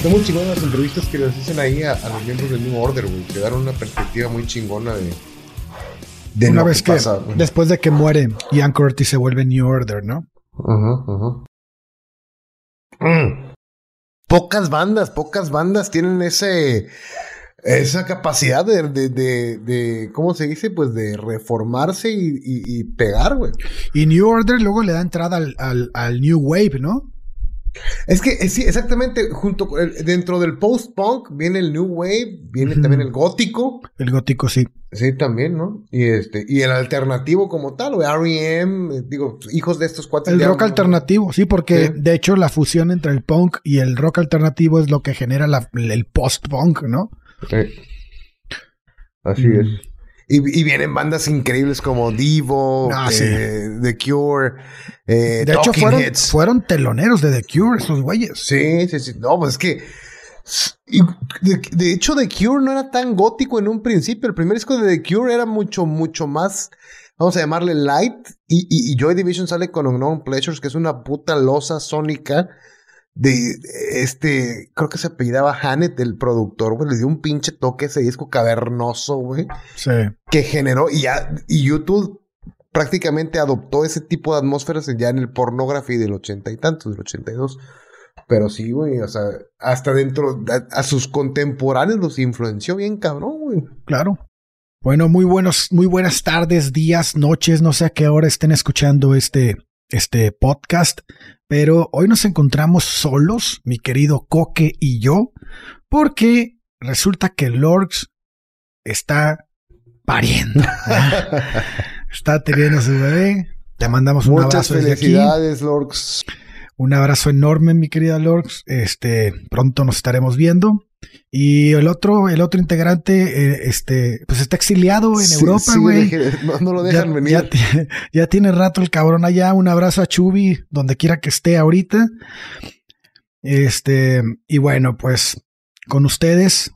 Está muy chingón las entrevistas que les hacen ahí a, a los miembros del New Order, güey. Que dan una perspectiva muy chingona de. de Una lo vez que, pasa, después de que muere Ian Curtis se vuelve New Order, ¿no? Ajá, ajá. Mm. Pocas bandas, pocas bandas tienen ese. Esa capacidad de, de, de, de- ¿cómo se dice? Pues de reformarse y, y- y pegar, güey. Y New Order luego le da entrada al, al- al New Wave, ¿no? Es que eh, sí, exactamente, junto dentro del post-punk viene el New Wave, viene también el gótico. El gótico sí. Sí, también, ¿no? Y este, y el alternativo como tal, güey, R.E.M., eh, digo, hijos de estos cuatro. El rock alternativo, sí, porque Sí. de hecho la fusión entre el punk y el rock alternativo es lo que genera la- el post-punk, ¿no? Así Mm. es. Y, y vienen bandas increíbles como Divo, Ah, eh, The Cure, eh, De hecho fueron, Heads. fueron teloneros de The Cure, esos güeyes. Sí, sí, sí. No, pues es que. y de, de hecho, The Cure no era tan gótico en un principio. El primer disco de The Cure era mucho, mucho más. Vamos a llamarle light. Y, y, y Joy Division sale con Unknown Pleasures, que es una puta losa sónica. De este, creo que se apellidaba Hanet, el productor, güey. Le dio un pinche toque a ese disco cavernoso, güey. Sí. Que generó. Y ya, y YouTube prácticamente adoptó ese tipo de atmósferas ya en el pornography del ochenta y tantos, del ochenta y dos. Pero sí, güey, o sea, hasta dentro, a, a sus contemporáneos los influenció bien cabrón, güey. Claro. Bueno, muy buenos, muy buenas tardes, días, noches, no sé a qué hora estén escuchando este, este podcast, pero hoy nos encontramos solos, mi querido Coque y yo, porque resulta que Lorx está pariendo. está teniendo a su bebé. Le mandamos un Muchas abrazo desde aquí. felicidades, Lorx. Un abrazo enorme, mi querida Lorx. Este, pronto nos estaremos viendo. Y el otro, el otro integrante, eh, este, pues está exiliado en Sí, Europa, güey. no, no lo ya, dejan venir. ya tiene rato el cabrón allá. Un abrazo a Chubi, donde quiera que esté ahorita. Este, y bueno, pues con ustedes,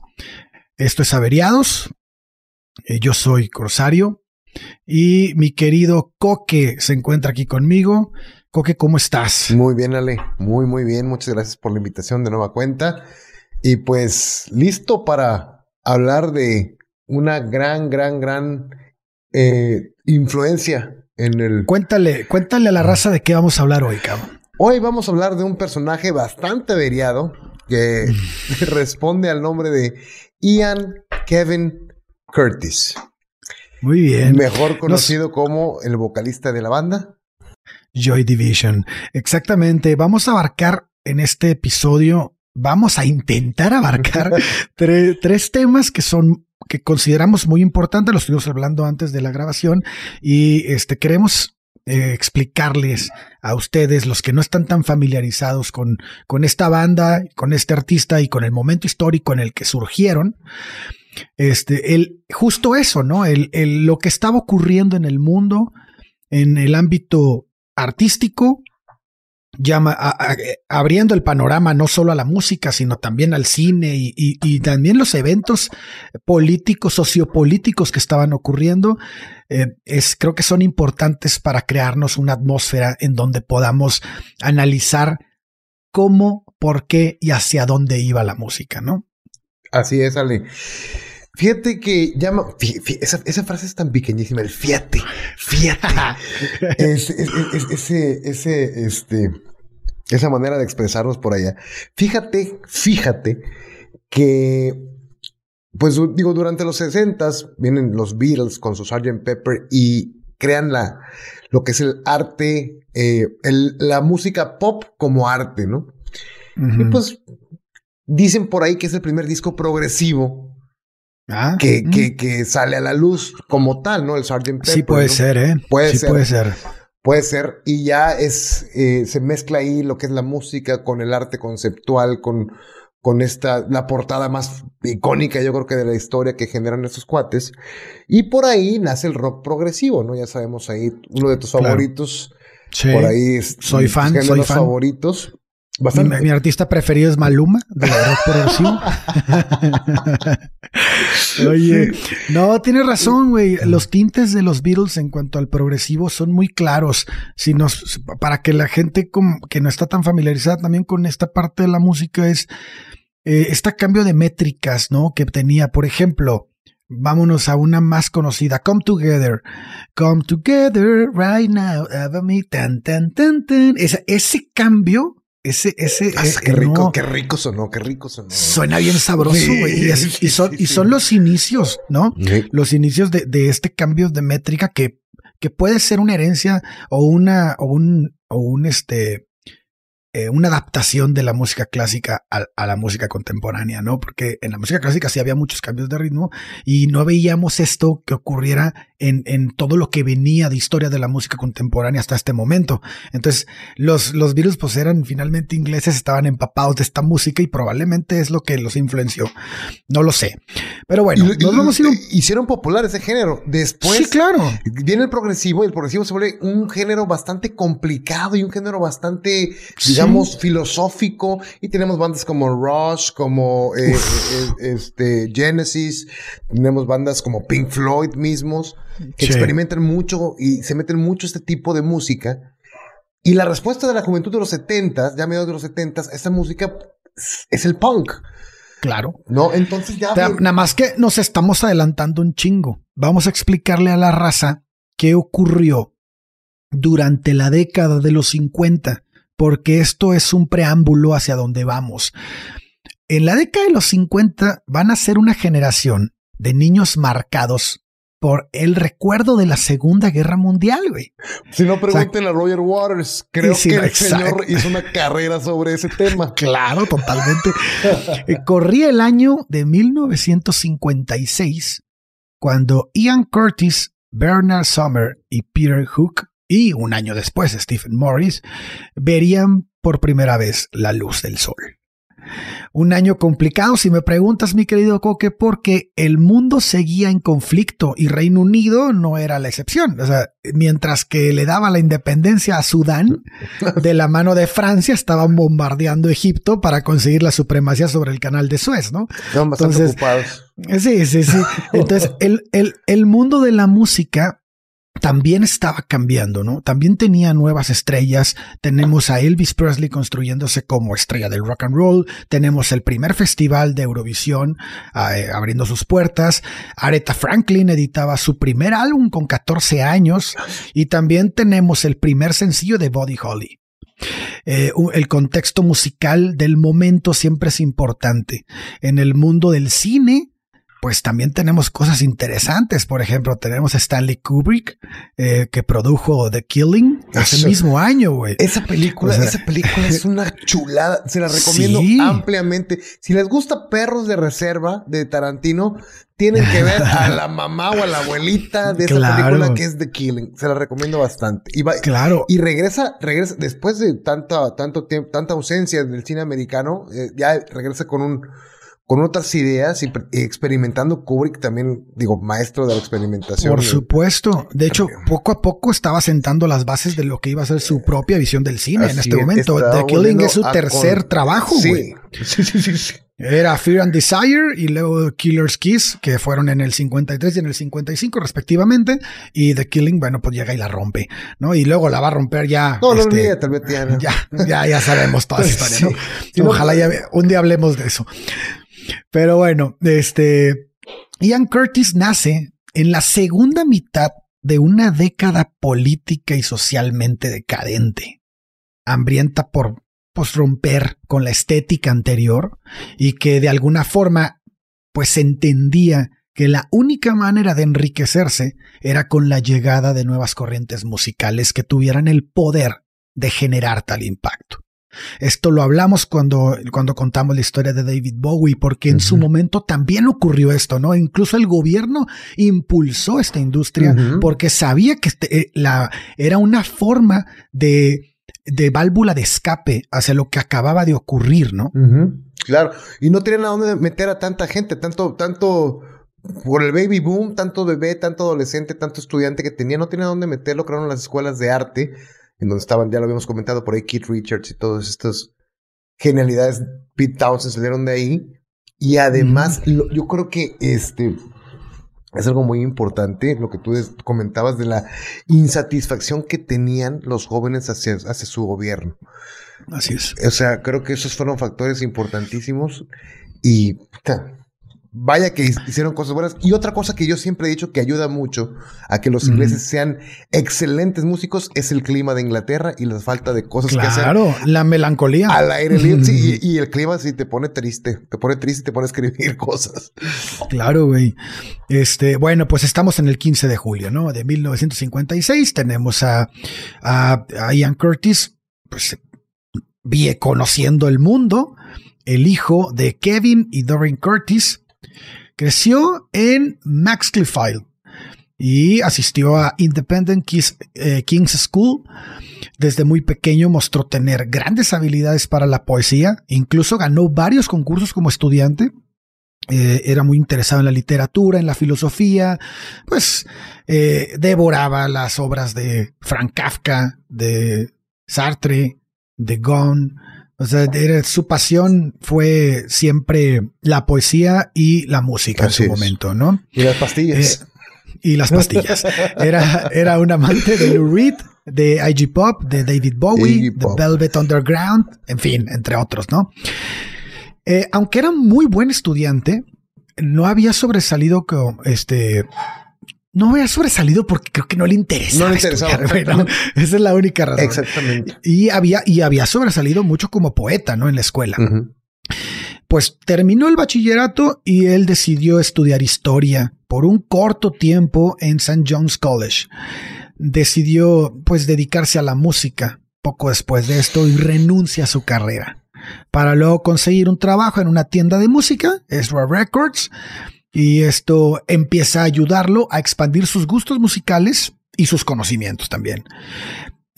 esto es Averiados. Eh, yo soy Corsario. Y mi querido Coque se encuentra aquí conmigo. Coque, ¿cómo estás? Muy bien, Ale. Muy, muy bien. Muchas gracias por la invitación de nueva cuenta. Y pues, listo para hablar de una gran, gran, gran eh, influencia en el Cuéntale, cuéntale a la raza de qué vamos a hablar hoy, cabrón. Hoy vamos a hablar de un personaje bastante averiado que responde al nombre de Ian Kevin Curtis, Muy bien. mejor conocido como el vocalista de la banda. Joy Division. Exactamente. Vamos a abarcar en este episodio, vamos a intentar abarcar tre- tres temas que son que consideramos muy importantes, los estuvimos hablando antes de la grabación y este queremos eh, explicarles a ustedes, los que no están tan familiarizados con, con esta banda, con este artista y con el momento histórico en el que surgieron, este, el, justo eso, ¿no? El, el- lo que estaba ocurriendo en el mundo, en el ámbito artístico, llama, abriendo el panorama no solo a la música, sino también al cine y también los eventos políticos, sociopolíticos que estaban ocurriendo, eh, es, creo que son importantes para crearnos una atmósfera en donde podamos analizar cómo, por qué y hacia dónde iba la música, ¿no? Así es, Ale. Fíjate que llama. esa, esa frase es tan pequeñísima, el fíjate, fíjate. Es- es- es- ese, ese, este, esa manera de expresarnos por allá. Fíjate, fíjate que, pues digo, durante los 60 vienen los Beatles con su Sgt. Pepper y crean la, lo que es el arte, eh, el, la música pop como arte, ¿no? Y pues dicen por ahí que es el primer disco progresivo ah, que, mm. que, que, sale a la luz como tal, ¿no? El Sgt. Pepper. Sí puede ser, ¿eh? Puede sí ser. Puede ser. Puede ser. Y ya es, eh, se mezcla ahí lo que es la música con el arte conceptual, con, con esta, la portada más icónica, yo creo que de la historia que generan estos cuates. Y por ahí nace el rock progresivo, ¿no? Ya sabemos ahí, uno de tus favoritos. Sí. Por ahí soy fan, soy fan. favoritos. Mi, mi, artista preferido es Maluma, de la rock progresivo. Oye, no, tienes razón, güey. Los tintes de los Beatles en cuanto al progresivo son muy claros. Si nos, para que la gente que no está tan familiarizada también con esta parte de la música es eh, este cambio de métricas, ¿no? Que tenía, por ejemplo, vámonos a una más conocida, Come Together, Come Together right now, me, tan, tan, tan, tan. Ese, ese cambio ese, ese, ah, qué rico, qué rico sonó, qué rico sonó. Suena bien sabroso, güey. y, son, y son los inicios, ¿no? Los inicios de, de, este cambio de métrica que, que puede ser una herencia o una, o un, o un este, eh, una adaptación de la música clásica a, la música contemporánea, ¿no? Porque en la música clásica sí había muchos cambios de ritmo y no veíamos esto que ocurriera en, en todo lo que venía de historia de la música contemporánea hasta este momento. Entonces, los, los virus pues eran finalmente ingleses, estaban empapados de esta música y probablemente es lo que los influenció. No lo sé. Pero bueno, nos vamos a ir hicieron popular ese género. Después sí, claro. viene el progresivo y el progresivo se vuelve un género bastante complicado y un género bastante, filosófico y tenemos bandas como Rush, como eh, eh, eh, este Genesis, tenemos bandas como Pink Floyd mismos que experimentan mucho y se meten mucho este tipo de música. Y la respuesta de la juventud de los 70, ya mediados de los 70, esta música es el punk. Claro. No, entonces ya. Nada más que nos estamos adelantando un chingo. Vamos a explicarle a la raza qué ocurrió durante la década de los 50 porque esto es un preámbulo hacia donde vamos. En la década de los 50 van a ser una generación de niños marcados por el recuerdo de la Segunda Guerra Mundial, güey. Si no pregunten a Roger Waters, creo que el señor hizo una carrera sobre ese tema. claro, totalmente. Eh, corría el año de 1956 cuando Ian Curtis, Bernard Summer y Peter Hook y un año después Stephen Morris verían por primera vez la luz del sol. Un año complicado, si me preguntas, mi querido Coque, porque el mundo seguía en conflicto y Reino Unido no era la excepción. O sea, mientras que le daba la independencia a Sudán, de la mano de Francia estaban bombardeando Egipto para conseguir la supremacía sobre el canal de Suez, ¿no? Entonces, ocupados. Sí, sí, sí. Entonces, el, el, el mundo de la música también estaba cambiando, ¿no? También tenía nuevas estrellas. Tenemos a Elvis Presley construyéndose como estrella del rock and roll. Tenemos el primer festival de Eurovisión eh, abriendo sus puertas. Aretha Franklin editaba su primer álbum con 14 años. Y también tenemos el primer sencillo de Body Holly. Eh, el contexto musical del momento siempre es importante. En el mundo del cine, pues también tenemos cosas interesantes. Por ejemplo, tenemos a Stanley Kubrick, eh, que produjo The Killing ese mismo año, güey. Esa película, esa película es una chulada. Se la recomiendo ampliamente. Si les gusta Perros de Reserva de Tarantino, tienen que ver a la mamá o a la abuelita de esa película que es The Killing. Se la recomiendo bastante. Y claro. Y regresa, regresa, después de tanta, tanto tiempo, tanta ausencia del cine americano, eh, ya regresa con un con otras ideas y, experimentando Kubrick también, digo, maestro de la experimentación. Por supuesto. De hecho, poco a poco estaba sentando las bases de lo que iba a ser su propia visión del cine en este momento. The Killing es su tercer trabajo, güey. Sí. sí, sí, sí, Era Fear and Desire y luego Killer's Kiss, que fueron en el 53 y en el 55 respectivamente. Y The Killing, bueno, pues llega y la rompe, ¿no? Y luego la va a romper ya. No, este, no, tal vez ya, ya, ya, ya sabemos toda esa historia, ¿no? Ojalá ya un día hablemos de eso. Pero bueno, este Ian Curtis nace en la segunda mitad de una década política y socialmente decadente, hambrienta por pues, romper con la estética anterior y que de alguna forma pues entendía que la única manera de enriquecerse era con la llegada de nuevas corrientes musicales que tuvieran el poder de generar tal impacto. Esto lo hablamos cuando, cuando contamos la historia de David Bowie, porque en su momento también ocurrió esto, ¿no? Incluso el gobierno impulsó esta industria porque sabía que este, eh, la, era una forma de, de válvula de escape hacia lo que acababa de ocurrir, ¿no? Claro, y no tenían a dónde meter a tanta gente, tanto, tanto por el baby boom, tanto bebé, tanto adolescente, tanto estudiante que tenía, no tenía dónde meterlo, crearon las escuelas de arte, en donde estaban, ya lo habíamos comentado por ahí, Keith Richards y todas estas genialidades, Pete Townsend salieron de ahí. Y además, yo creo que este es algo muy importante, lo que tú comentabas de la insatisfacción que tenían los jóvenes hacia, hacia su gobierno. Así es. O sea, creo que esos fueron factores importantísimos y vaya que hicieron cosas buenas. Y otra cosa que yo siempre he dicho que ayuda mucho a que los ingleses sean excelentes músicos es el clima de Inglaterra y la falta de cosas que hacer. Claro, la melancolía. Al aire libre. sí, y, el clima sí te pone triste. Te pone triste y te pone a escribir cosas. Claro, güey. Este, bueno, pues estamos en el 15 de julio, ¿no? De 1956. Tenemos a, a, a Ian Curtis, pues, vie conociendo el mundo. El hijo de Kevin y Doreen Curtis, Creció en Max Maxcliffe y asistió a Independent eh, King's School. Desde muy pequeño mostró tener grandes habilidades para la poesía, incluso ganó varios concursos como estudiante. Eh, era muy interesado en la literatura, en la filosofía, pues eh, devoraba las obras de Frank Kafka, de Sartre, de Gon, o sea, su pasión fue siempre la poesía y la música en su momento, ¿no? Y las pastillas. Eh, y las pastillas. era, era un amante de Lou Reed, de IG Pop, de David Bowie, de Velvet Underground, en fin, entre otros, ¿no? Eh, aunque era muy buen estudiante, no había sobresalido con este no había sobresalido porque creo que no le interesaba. No le interesaba. esa es la única razón. Exactamente. Y había, y había sobresalido mucho como poeta, ¿no? En la escuela. Pues terminó el bachillerato y él decidió estudiar historia por un corto tiempo en St. John's College. Decidió pues dedicarse a la música poco después de esto y renuncia a su carrera para luego conseguir un trabajo en una tienda de música, Ezra Records, y esto empieza a ayudarlo a expandir sus gustos musicales y sus conocimientos también.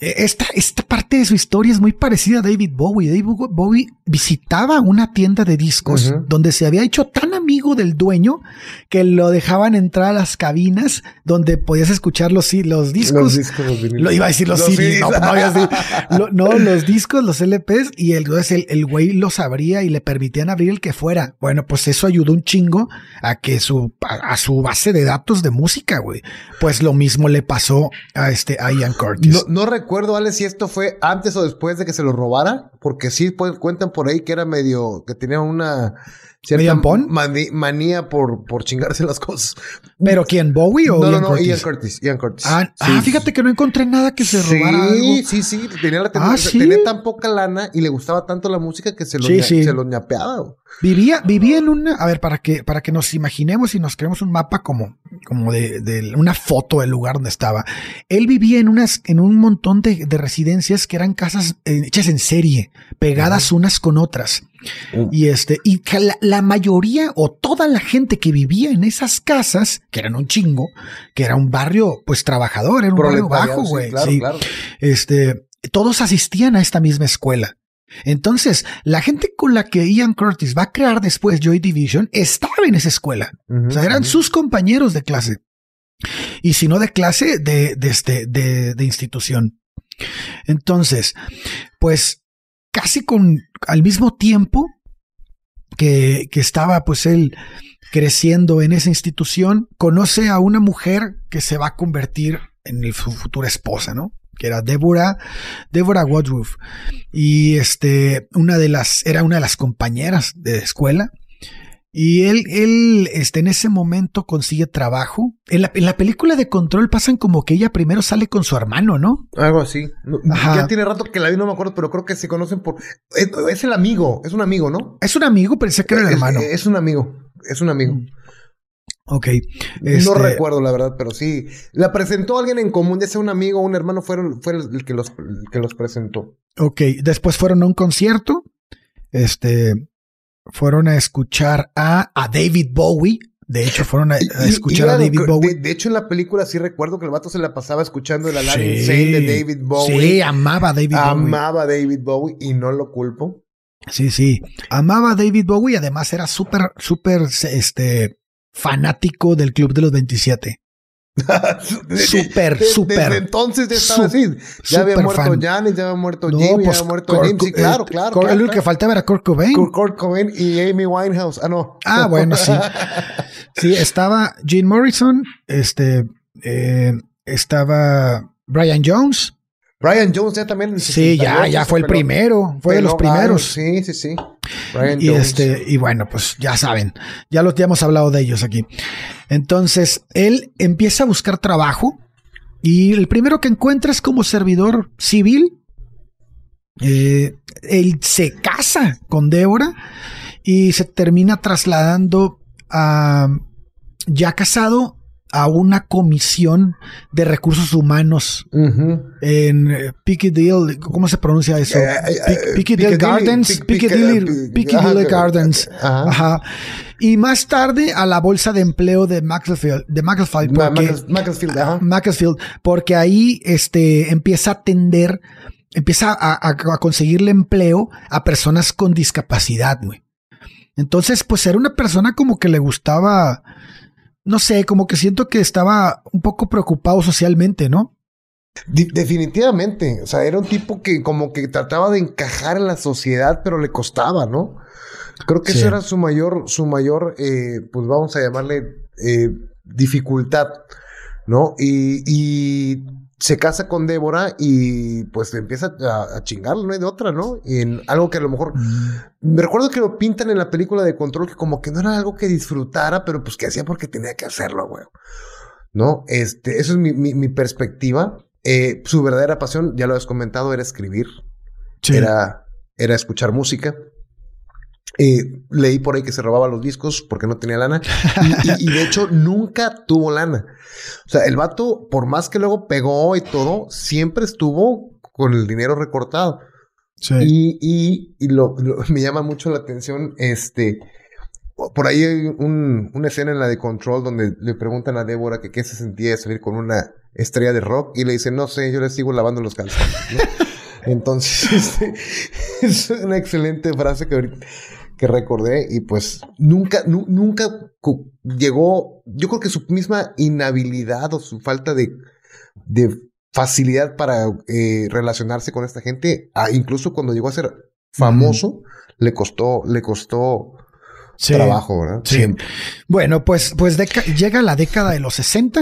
Eh, esta, esta parte de su historia es muy parecida a David Bowie. David Bowie visitaba una tienda de discos donde se había hecho tan amigo del dueño que lo dejaban entrar a las cabinas donde podías escuchar los, los discos. Los discos lo iba a decir los, CDs, no, no, los discos, los LPs y el, el, el güey los abría y le permitían abrir el que fuera. Bueno, pues eso ayudó un chingo a que su, a, su base de datos de música, güey. Pues lo mismo le pasó a este, a Ian Curtis. No, no recuerdo, Ale, si esto fue antes o después de que se lo robara, porque sí pues, cuentan por ahí que era medio, que tenía una cierta manía por, por chingarse las cosas. ¿Pero quién? ¿Bowie o no, Ian no, no, Ian Curtis? Ian Curtis. Ah, ah fíjate que no encontré nada que se robara sí, Sí, sí, tenía, la ah, tenía tan poca lana y le gustaba tanto la música que se lo, se lo ñapeaba. Vivía, vivía en una, a ver, para que, para que nos imaginemos y nos creemos un mapa como, como de, de una foto del lugar donde estaba. Él vivía en unas, en un montón de, de residencias que eran casas eh, hechas en serie, pegadas unas con otras. Uh. Y este, y la, la, mayoría o toda la gente que vivía en esas casas, que eran un chingo, que era un barrio, pues trabajador, era un barrio bajo, güey. Sí, claro, Este, todos asistían a esta misma escuela. Entonces, la gente con la que Ian Curtis va a crear después Joy Division estaba en esa escuela. o sea, eran sus compañeros de clase. Y si no de clase, de, de, este, de, de institución. Entonces, pues casi con al mismo tiempo que, que estaba pues él creciendo en esa institución, conoce a una mujer que se va a convertir en su futura esposa, ¿no? que era Deborah, Deborah Woodruff. Y este, una de las, era una de las compañeras de escuela. Y él, él, este, en ese momento consigue trabajo. En la, en la, película de Control pasan como que ella primero sale con su hermano, ¿no? Algo así. ya tiene rato que la vi, no me acuerdo, pero creo que se conocen por... Es, el amigo, es un amigo, ¿no? Es un amigo, pensé que era el hermano. Es, un amigo, es un amigo. Ok. No este, recuerdo la verdad, pero sí. La presentó alguien en común, ya sea un amigo o un hermano, fueron, fue el que los, el que los presentó. Ok, después fueron a un concierto. Este, fueron a escuchar a, a David Bowie. De hecho, fueron a, escuchar y a David Bowie. de hecho, en la película sí recuerdo que el vato se la pasaba escuchando el Sí. Sane de David Bowie. Sí, amaba a David Bowie. Amaba a David Bowie y no lo culpo. Sí, sí. Amaba a David Bowie y además era súper, súper, este, fanático del Club de los 27. Súper, súper. Desde entonces ya estaba así. Ya había muerto fan. Janis, ya había muerto No, Jimmy, ya pues, había muerto Kurt- James. Sí, claro, eh, claro. Claro, El único que claro. faltaba era Kurt Cobain. Kurt, Kurt Cobain y Amy Winehouse. Ah, no. Ah, bueno, sí. Sí, estaba Gene Morrison, este, eh, estaba Brian Jones. Brian Jones ya también. en Sí, ya, 68 ya fue el peló- primero, fue de los primeros. Sí, sí, sí. Brian Y Jones. este, y bueno, pues ya saben, ya los ya hemos hablado de ellos aquí. Entonces, él empieza a buscar trabajo y el primero que encuentra es como servidor civil. Eh, él se casa con Débora y se termina trasladando a, ya casado a una comisión de recursos humanos en eh, Piccadilly, ¿cómo se pronuncia eso? Piccadilly Piccadilly, Gardens, Pic- Piccadilly, Gardens. ajá. Ajá. Y más tarde a la bolsa de empleo de Macclesfield, de Macclesfield, Ma- porque, Macclesfield. Macclesfield, porque ahí este, empieza a atender, empieza a, a- a conseguirle empleo a personas con discapacidad, güey. Entonces, pues era una persona como que le gustaba, no sé, como que siento que estaba un poco preocupado socialmente, ¿no? Definitivamente. O sea, era un tipo que como que trataba de encajar en la sociedad, pero le costaba, ¿no? Creo que Sí. eso era su mayor, su mayor, eh, pues vamos a llamarle eh, dificultad, ¿no? Y, y se casa con Débora y pues empieza a, a chingarle, no hay de otra, ¿no? Y en algo que a lo mejor me recuerdo que lo pintan en la película de Control que como que no era algo que disfrutara, pero pues que hacía porque tenía que hacerlo, güey. ¿No? Este, eso es mi, mi- mi perspectiva. Eh, su verdadera pasión, ya lo has comentado, era escribir, Sí. era, era escuchar música. Eh, leí por ahí que se robaba los discos porque no tenía lana. Y, y- y de hecho nunca tuvo lana. O sea, el vato, por más que luego pegó y todo, siempre estuvo con el dinero recortado. Sí. Y, y, y lo, lo- me llama mucho la atención, este, por ahí hay un- una escena en la de Control donde le preguntan a Débora que qué se sentía de salir con una estrella de rock y le dice, no sé, yo le sigo lavando los calzones. ¿no? Entonces, este, es una excelente frase que ahorita que recordé y pues nunca, nu- nunca llegó, yo creo que su misma inhabilidad o su falta de, de facilidad para eh, relacionarse con esta gente, ah, incluso cuando llegó a ser famoso, le costó, le costó Sí. trabajo, ¿verdad? Sí. Siempre. Bueno, pues, pues llega la década de los 60.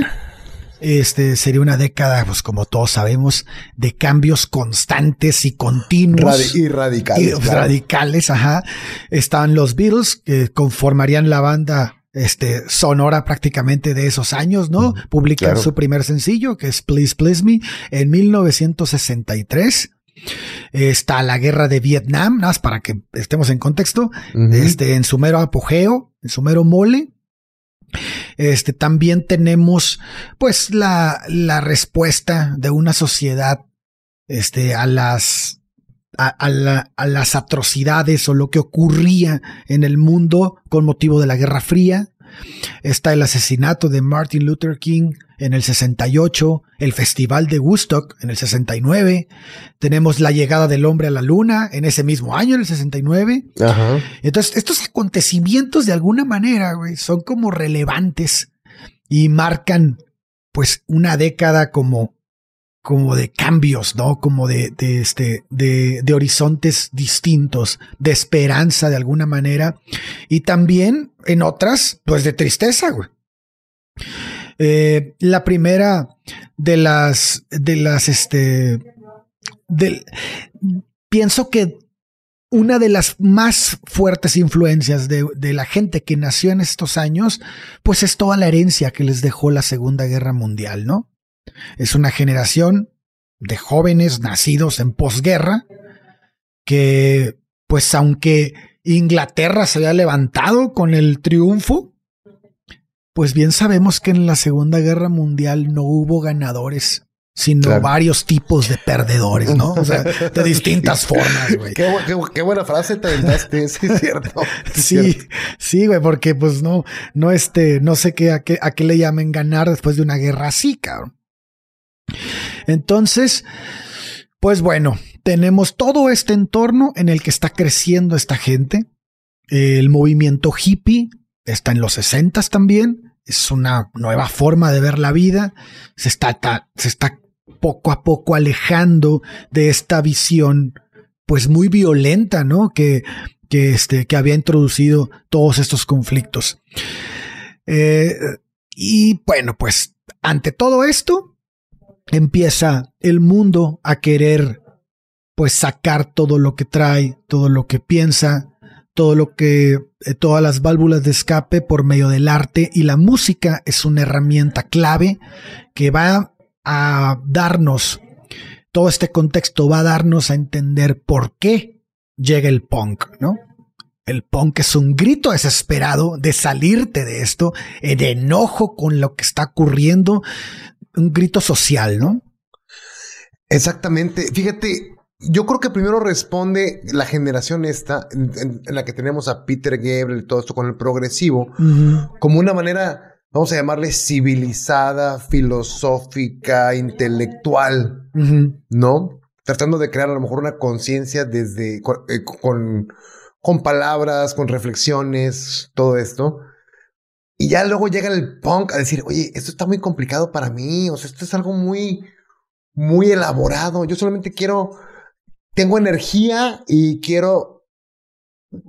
Este sería una década, pues como todos sabemos, de cambios constantes y continuos. Radi- y radicales. y claro. radicales, ajá. Están los Beatles, que conformarían la banda este, sonora prácticamente de esos años, ¿no? Publican claro. su primer sencillo, que es Please Please Me, en 1963. Está la guerra de Vietnam, nada más para que estemos en contexto este, en su mero apogeo, en su mero mole. Este, también tenemos, pues, la, la respuesta de una sociedad, este, a las, a, a la- a las atrocidades o lo que ocurría en el mundo con motivo de la Guerra Fría. Está el asesinato de Martin Luther King en el 68, el Festival de Woodstock en el 69, tenemos la llegada del hombre a la luna en ese mismo año, en el 69. Ajá. Entonces, estos acontecimientos de alguna manera, güey, son como relevantes y marcan, pues, una década como, como de cambios, ¿no? Como de, de este, de, de horizontes distintos, de esperanza de alguna manera. Y también en otras, pues, de tristeza, güey. Eh, la primera de las, de las, este, del, pienso que una de las más fuertes influencias de, de, la gente que nació en estos años, pues es toda la herencia que les dejó la Segunda Guerra Mundial, ¿no? Es una generación de jóvenes nacidos en posguerra que, pues aunque Inglaterra se había levantado con el triunfo, pues bien sabemos que en la Segunda Guerra Mundial no hubo ganadores sino varios tipos de perdedores, ¿no? O sea, de distintas formas, güey. Qué, buena frase te inventaste, sí es cierto. sí, sí, güey, porque pues no, no este, no sé qué a, qué, a qué le llamen ganar después de una guerra así, cabrón. Entonces, pues bueno, tenemos todo este entorno en el que está creciendo esta gente. El movimiento hippie está en los 60 también. Es una nueva forma de ver la vida. Se está, se está poco a poco alejando de esta visión, pues muy violenta, ¿no? Que, que, este, que había introducido todos estos conflictos. Eh, y bueno, pues ante todo esto, empieza el mundo a querer, pues sacar todo lo que trae, todo lo que piensa, todo lo que, eh, todas las válvulas de escape por medio del arte y la música es una herramienta clave que va a darnos, todo este contexto va a darnos a entender por qué llega el punk, ¿no? El punk es un grito desesperado de salirte de esto, eh, de enojo con lo que está ocurriendo, un grito social, ¿no? Exactamente. Fíjate, yo creo que primero responde la generación esta, en, la que tenemos a Peter Gabriel y todo esto con el progresivo, como una manera vamos a llamarle civilizada, filosófica, intelectual, ¿no? Tratando de crear a lo mejor una conciencia desde eh, con, con, palabras, con reflexiones, todo esto. Y ya luego llega el punk a decir, oye, esto está muy complicado para mí, o sea, esto es algo muy, muy elaborado. Yo solamente quiero, tengo energía y quiero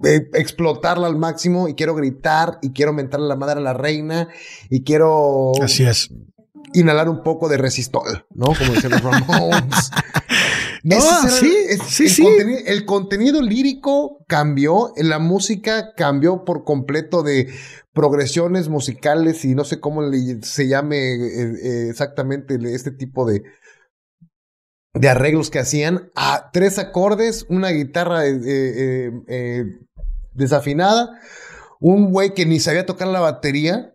eh, explotarla al máximo y quiero gritar y quiero mentarle la madre a la reina y quiero. Así es. Inhalar un poco de resistol, ¿no? Como dicen los Ramones. no, sí, sí, el, sí. Contenido, el contenido lírico cambió, la música cambió por completo de progresiones musicales y no sé cómo se llame eh, eh, exactamente este tipo de, de arreglos que hacían a tres acordes, una guitarra eh, eh, eh, desafinada, un güey que ni sabía tocar la batería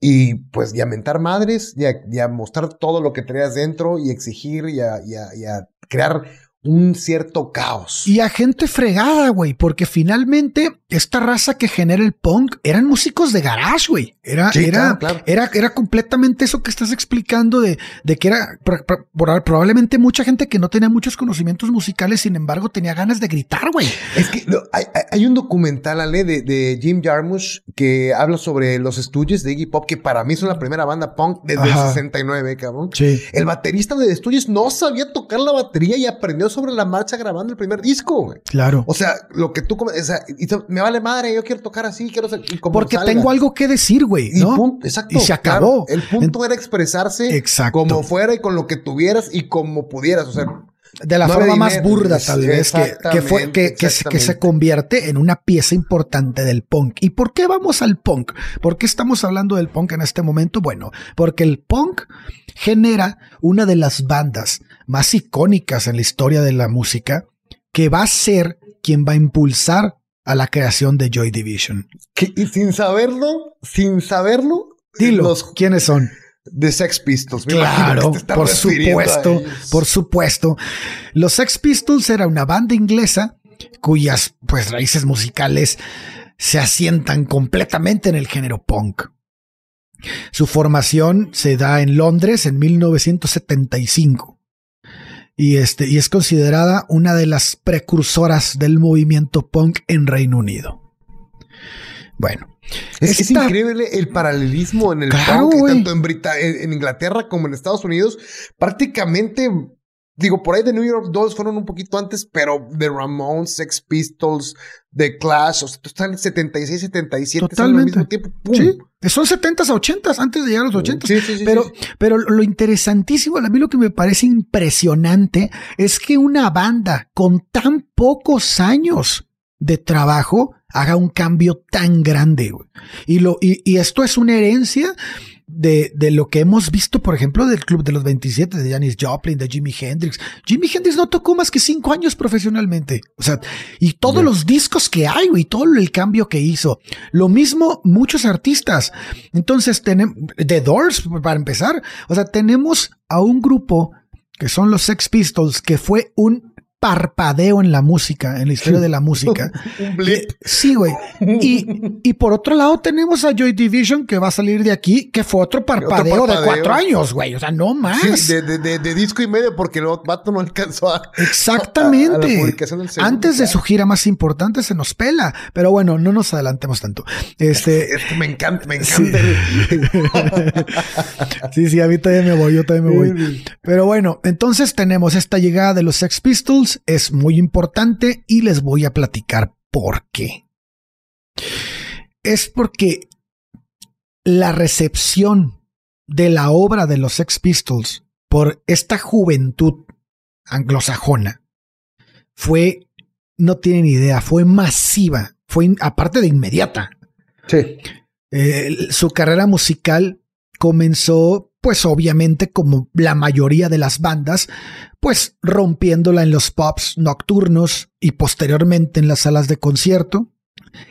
y pues ya mentar madres, ya, mostrar todo lo que traías dentro y exigir y a, y a crear un cierto caos. Y a gente fregada, güey, porque finalmente esta raza que genera el punk eran músicos de garage, güey. Era, era, era, era completamente eso que estás explicando de, de que era probablemente mucha gente que no tenía muchos conocimientos musicales, sin embargo, tenía ganas de gritar, güey. Es que hay, un documental, Ale, de, de, Jim Jarmusch que habla sobre los estudios de Iggy Pop, que para mí son la primera banda punk desde el 69, cabrón. Sí. El baterista de estudios no sabía tocar la batería y aprendió sobre la marcha grabando el primer disco, güey. Claro. O sea, lo que tú, o sea, me vale madre, yo quiero tocar así, quiero ser. como Porque tengo algo que decir, güey. ¿no? exacto. Y se acabó. el punto era expresarse como fuera y con lo que tuvieras y como pudieras. O sea, de la forma más burda, tal vez, que, fue, que, que, se convierte en una pieza importante del punk. ¿Y por qué vamos al punk? ¿Por qué estamos hablando del punk en este momento? Bueno, porque el punk genera una de las bandas más icónicas en la historia de la música, que va a ser quien va a impulsar a la creación de Joy Division. y sin saberlo, sin saberlo, Dilo, ¿quiénes son? de Sex Pistols. claro, por supuesto, por supuesto. Los Sex Pistols era una banda inglesa cuyas pues raíces musicales se asientan completamente en el género punk. Su formación se da en Londres en 1975 y, este, y es considerada una de las precursoras del movimiento punk en Reino Unido. Bueno, es, increíble el paralelismo en el punk, tanto en, en, Inglaterra como en Estados Unidos. Prácticamente, digo, por ahí de New York Dolls fueron un poquito antes, pero The Ramones, Sex Pistols, The Clash, o sea, están en 76, 77, Totalmente. al mismo tiempo. Sí, son 70s a 80s, antes de llegar a los 80s. Sí, sí, pero, pero lo interesantísimo, a mí lo que me parece impresionante es que una banda con tan pocos años de trabajo haga un cambio tan grande. Y, lo, y, esto es una herencia de, de, lo que hemos visto, por ejemplo, del Club de los 27, de Janis Joplin, de Jimi Hendrix. Jimi Hendrix no tocó más que cinco años profesionalmente. O sea, y todos los discos que hay, y todo el cambio que hizo. Lo mismo muchos artistas. Entonces, tenemos, The Doors, para empezar. O sea, tenemos a un grupo que son los Sex Pistols, que fue un parpadeo en la música, en la historia de la música. Un blip. Eh, Sí, güey. Y, y por otro lado tenemos a Joy Division que va a salir de aquí, que fue otro parpadeo, de parpadeo. cuatro años, güey. O sea, no más. Sí, de, de, de, de disco y medio, porque el vato no alcanzó a. Exactamente. a- a la publicación del segundo, Antes de su gira más importante se nos pela. Pero bueno, no nos adelantemos tanto. Este. Me encanta, me encanta. el- sí, sí, a mí también me voy, yo también me voy. Pero bueno, entonces tenemos esta llegada de los Sex Pistols, es muy importante y les voy a platicar por qué. Es porque la recepción de la obra de los Sex Pistols por esta juventud anglosajona fue, no tienen idea, fue masiva, fue in- aparte de inmediata. Sí. Eh, su carrera musical comenzó, pues obviamente como la mayoría de las bandas, pues rompiéndola en los pubs nocturnos y posteriormente en las salas de concierto.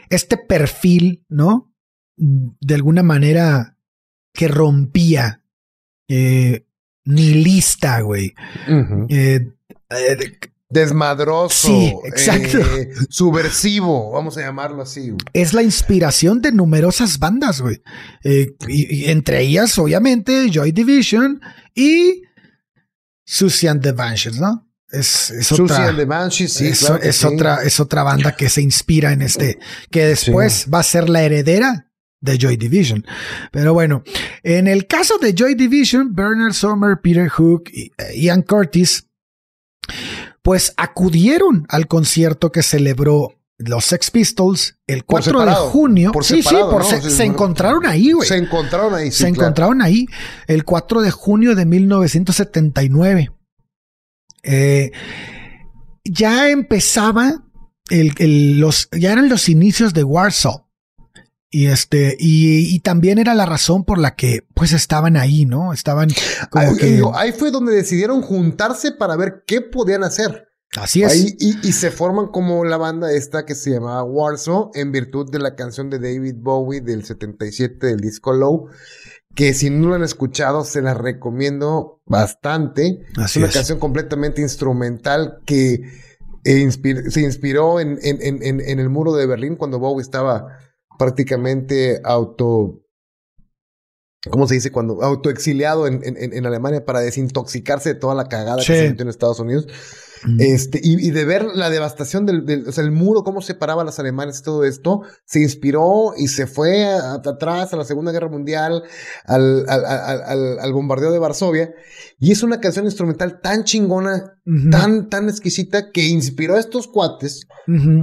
Este perfil, ¿no? De alguna manera que rompía, eh, nihilista, güey. Eh, eh, Desmadroso. Sí, exacto. eh, subversivo, vamos a llamarlo así. güey. es la inspiración de numerosas bandas, güey. Eh, y, y entre ellas, obviamente, Joy Division y Susie and the Banshees, ¿no? Es, otra, and the Banshees, sí, es, claro que es sí. otra, es otra banda que se inspira en este, que después va a ser la heredera de Joy Division. Pero bueno, en el caso de Joy Division, Bernard Sommer, Peter Hook y eh, Ian Curtis, pues acudieron al concierto que celebró los Sex Pistols el Por 4 de junio. por sí, separado, sí, por ¿no? se, se encontraron ahí, güey. Se encontraron ahí, sí, se claro. encontraron ahí el 4 de junio de 1979. Eh, ya empezaba el, el- los, ya eran los inicios de Warsaw. Y este, y, y también era la razón por la que pues estaban ahí, ¿no? Estaban como Ahí, que. digo, ahí fue donde decidieron juntarse para ver qué podían hacer. así es. Ahí, y, y se forman como la banda esta que se llamaba Warsaw en virtud de la canción de David Bowie del 77 del disco Low. Que si no lo han escuchado, se la recomiendo bastante. Así es una es. canción completamente instrumental que eh, inspir- se inspiró en, en- en- en- en el muro de Berlín cuando Bowie estaba prácticamente auto. ¿Cómo se dice? Cuando autoexiliado en, en, en- Alemania para desintoxicarse de toda la cagada Sí. que se metió en Estados Unidos. Mm. Este, y, y de ver la devastación del, del- o sea, el muro, cómo separaba a los alemanes y todo esto, se inspiró y se fue a- atrás a la Segunda Guerra Mundial, al, al, al, al- al bombardeo de Varsovia. Y es una canción instrumental tan chingona, tan, tan exquisita, que inspiró a estos cuates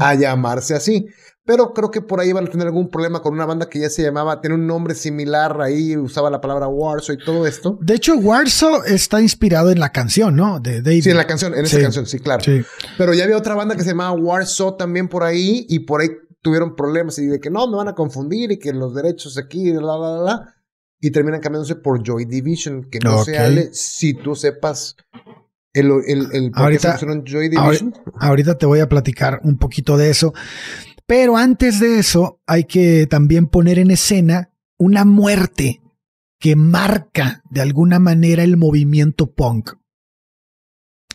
a llamarse así. Pero creo que por ahí van a tener algún problema con una banda que ya se llamaba, tiene un nombre similar ahí, usaba la palabra Warsaw y todo esto. De hecho, Warsaw está inspirado en la canción, ¿no? De David. Sí, en la canción, en esa Sí. canción, sí, claro. Sí. Pero ya había otra banda que se llamaba Warsaw también por ahí y por ahí tuvieron problemas y de que no, me van a confundir y que los derechos aquí, la, la, la, la. Y terminan cambiándose por Joy Division, que no se hable si tú sepas el, el, el por Ahorita- qué Joy Division. Ahorita te voy a platicar un poquito de eso. Pero antes de eso, hay que también poner en escena una muerte que marca de alguna manera el movimiento punk.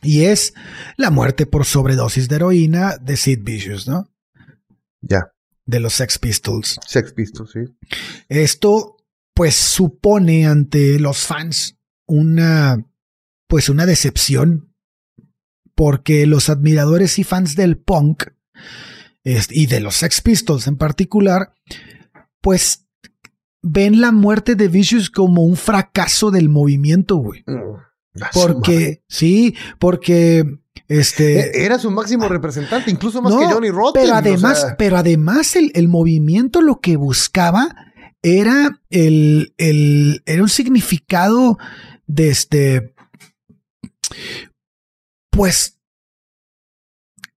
Y es la muerte por sobredosis de heroína de Sid Vicious, ¿no? Ya, De los Sex Pistols. Sex Pistols, sí. Esto, pues, supone ante los fans una, pues, una decepción. Porque los admiradores y fans del punk y de los Sex Pistols en particular, pues, ven la muerte de Vicious como un fracaso del movimiento, güey. Mm. Porque, sí, porque, este... Eh, Era su máximo representante, incluso más No, que Johnny Rotten. Pero o además, sea, pero además el, el movimiento lo que buscaba era el, el era un significado de este pues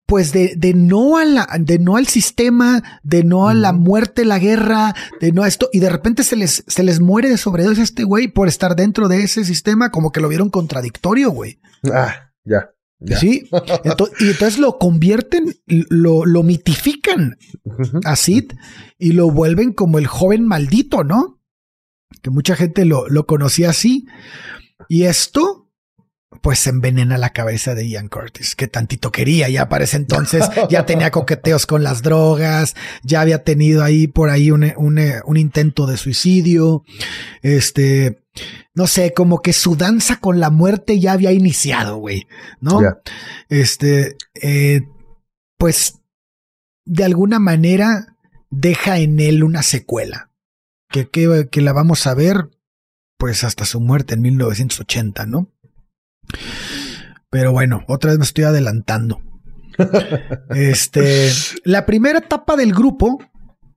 pues de, de no a la, de no al sistema, de no a la muerte, la guerra, de no a esto, y de repente se les, se les muere de sobredosis a este güey por estar dentro de ese sistema, como que lo vieron contradictorio, güey. Ah, ya. ya. Sí. Y entonces lo convierten, lo, lo mitifican a Sid y lo vuelven como el joven maldito, ¿no? Que mucha gente lo, lo conocía así. Y esto, pues envenena la cabeza de Ian Curtis, que tantito quería. Ya para ese entonces ya tenía coqueteos con las drogas, ya había tenido ahí por ahí un, un, un intento de suicidio. Este, no sé, como que su danza con la muerte ya había iniciado, güey, ¿no? Ya. Este, eh, pues de alguna manera deja en él una secuela que, que, que la vamos a ver pues hasta su muerte en 1980, ¿no? Pero bueno, otra vez me estoy adelantando. Este, la primera etapa del grupo,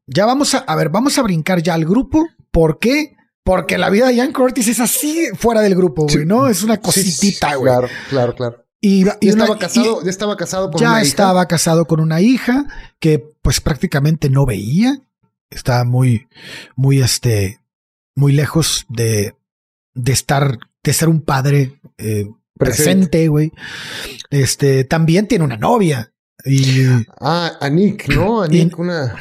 ya vamos a, a ver, vamos a brincar ya al grupo. ¿Por qué? Porque la vida de Ian Curtis es así fuera del grupo, güey, Sí. ¿no? Es una cositita, sí, güey. Claro, claro, claro. Y, y Ya una- estaba y- casado, ya estaba casado con ya una hija. estaba casado con una hija que pues prácticamente no veía. Estaba muy, muy, este, muy lejos de, de estar, de ser un padre eh, presente, güey. Este, también tiene una novia y, Ah, a Nick, ¿no? A Nick, una.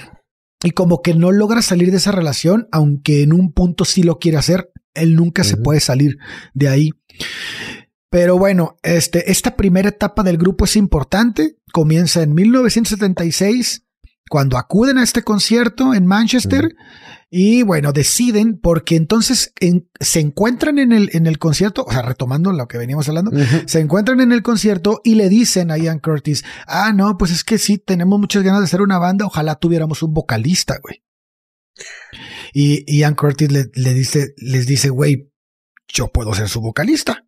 y como que no logra salir de esa relación, aunque en un punto sí lo quiere hacer. Él nunca se puede salir de ahí. Pero bueno, este, esta primera etapa del grupo es importante. Comienza en 1976, cuando acuden a este concierto en Manchester. Y bueno, deciden, porque entonces en- se encuentran en el, en el concierto, o sea, retomando lo que veníamos hablando, se encuentran en el concierto y le dicen a Ian Curtis, ah, no, pues es que sí, tenemos muchas ganas de hacer una banda, ojalá tuviéramos un vocalista, güey. Y Ian Curtis le, le dice, les dice, güey, yo puedo ser su vocalista.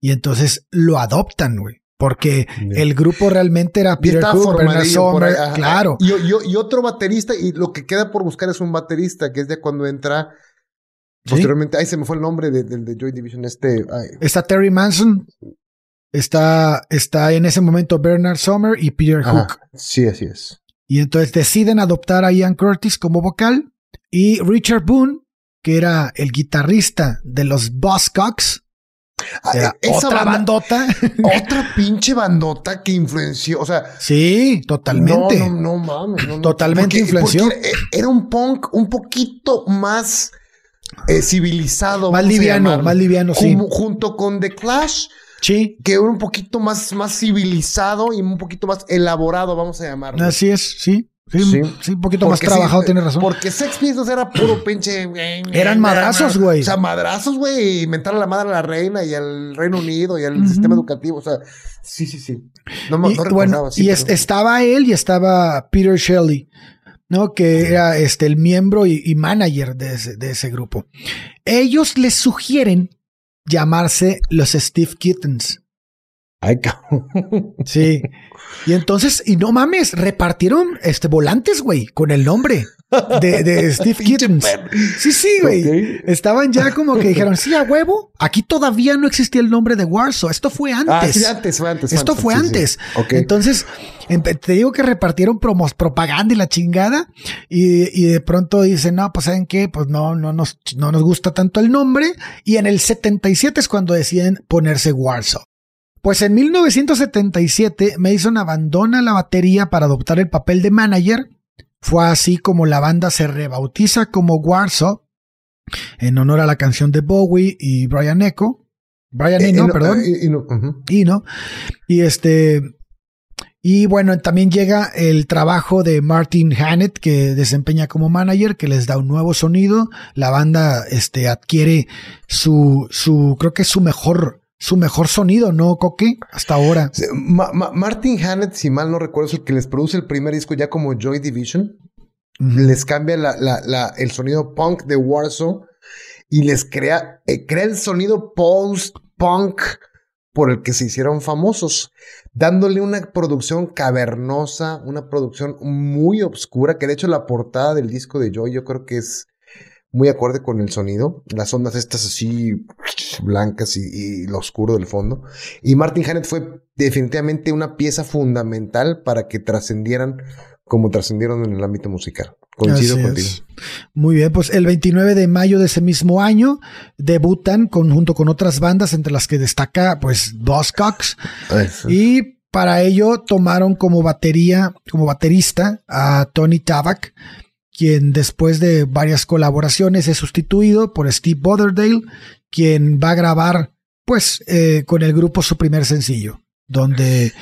Y entonces lo adoptan, güey. Porque el grupo realmente era Peter Hook, Bernard ahí, Sommer, claro. Y, y- y otro baterista, y lo que queda por buscar es un baterista, que es de cuando entra. Sí. Posteriormente, ay, se me fue el nombre de- del de, Joy Division, este. ay, Está Terry Manson, está, está en ese momento Bernard Sommer y Peter ajá. Hook. Sí, así es. Y entonces deciden adoptar a Ian Curtis como vocal y Richard Boone, que era el guitarrista de los Buzzcocks, era e- esa otra banda- bandota. Otra pinche bandota que influenció, o sea. sí, totalmente. No, no, no mames. no, no. Totalmente influenció. porque era- un punk un poquito más eh, civilizado. Más liviano, más liviano, sí. Como- junto con The Clash, Sí, que era un poquito más, más civilizado y un poquito más elaborado, vamos a llamarlo. así es, sí. Sí, Sí. sí, un poquito más trabajado, sí, tienes razón. Porque Sex Pistols era puro pinche. Eran madrazos, güey. O sea, madrazos, güey. Inventar a la madre a la reina y al Reino Unido y al sistema educativo. O sea, sí, sí, sí. No, me- y, no bueno, y es- pero- estaba él y estaba Peter Shelley, ¿no? Que era este, el miembro y, y manager de ese, de ese grupo. Ellos les sugieren llamarse los Steve Kittens. Ay, cabrón. Sí. Y entonces, y no mames, repartieron este volantes, güey, con el nombre de, de Steve Kittens. Sí, sí, güey. Estaban ya como que dijeron, sí, a huevo. Aquí todavía no existía el nombre de Warsaw. Esto fue antes. Ah, sí, antes, fue antes. Esto fue sí, sí. antes. Ok. Entonces, empe- te digo que repartieron promos, propaganda y la chingada. Y, y de pronto dicen, no, pues saben qué, pues no, no nos, no nos gusta tanto el nombre. Y en el 77 es cuando deciden ponerse Warsaw. Pues en 1977 Mason abandona la batería para adoptar el papel de manager. Fue así como la banda se rebautiza como Warsaw en honor a la canción de Bowie y Brian Eno. Brian Eh, Eno, eh, perdón. eh, y no, ujú. Y no. Y este. Y bueno, también llega el trabajo de Martin Hannett, que desempeña como manager, que les da un nuevo sonido. La banda este, adquiere su, su, creo que es su mejor, su mejor sonido, ¿no, Coque? Hasta ahora. Sí, Ma- Ma- Martin Hannett, si mal no recuerdo, es el que les produce el primer disco ya como Joy Division. Les cambia la, la- la- el sonido punk de Warsaw y les crea, eh, crea el sonido post-punk por el que se hicieron famosos, dándole una producción cavernosa, una producción muy obscura, que de hecho la portada del disco de Joy yo creo que es muy acorde con el sonido. Las ondas estas así blancas y, y lo oscuro del fondo. Y Martin Hannett fue definitivamente una pieza fundamental para que trascendieran como trascendieron en el ámbito musical. Coincido Así contigo. es. Muy bien, pues el 29 de mayo de ese mismo año debutan con, junto con otras bandas entre las que destaca pues Buzzcocks y para ello tomaron como batería, como baterista a Tony Tabak, quien después de varias colaboraciones es sustituido por Steve Botherdale, quien va a grabar pues eh, con el grupo su primer sencillo, donde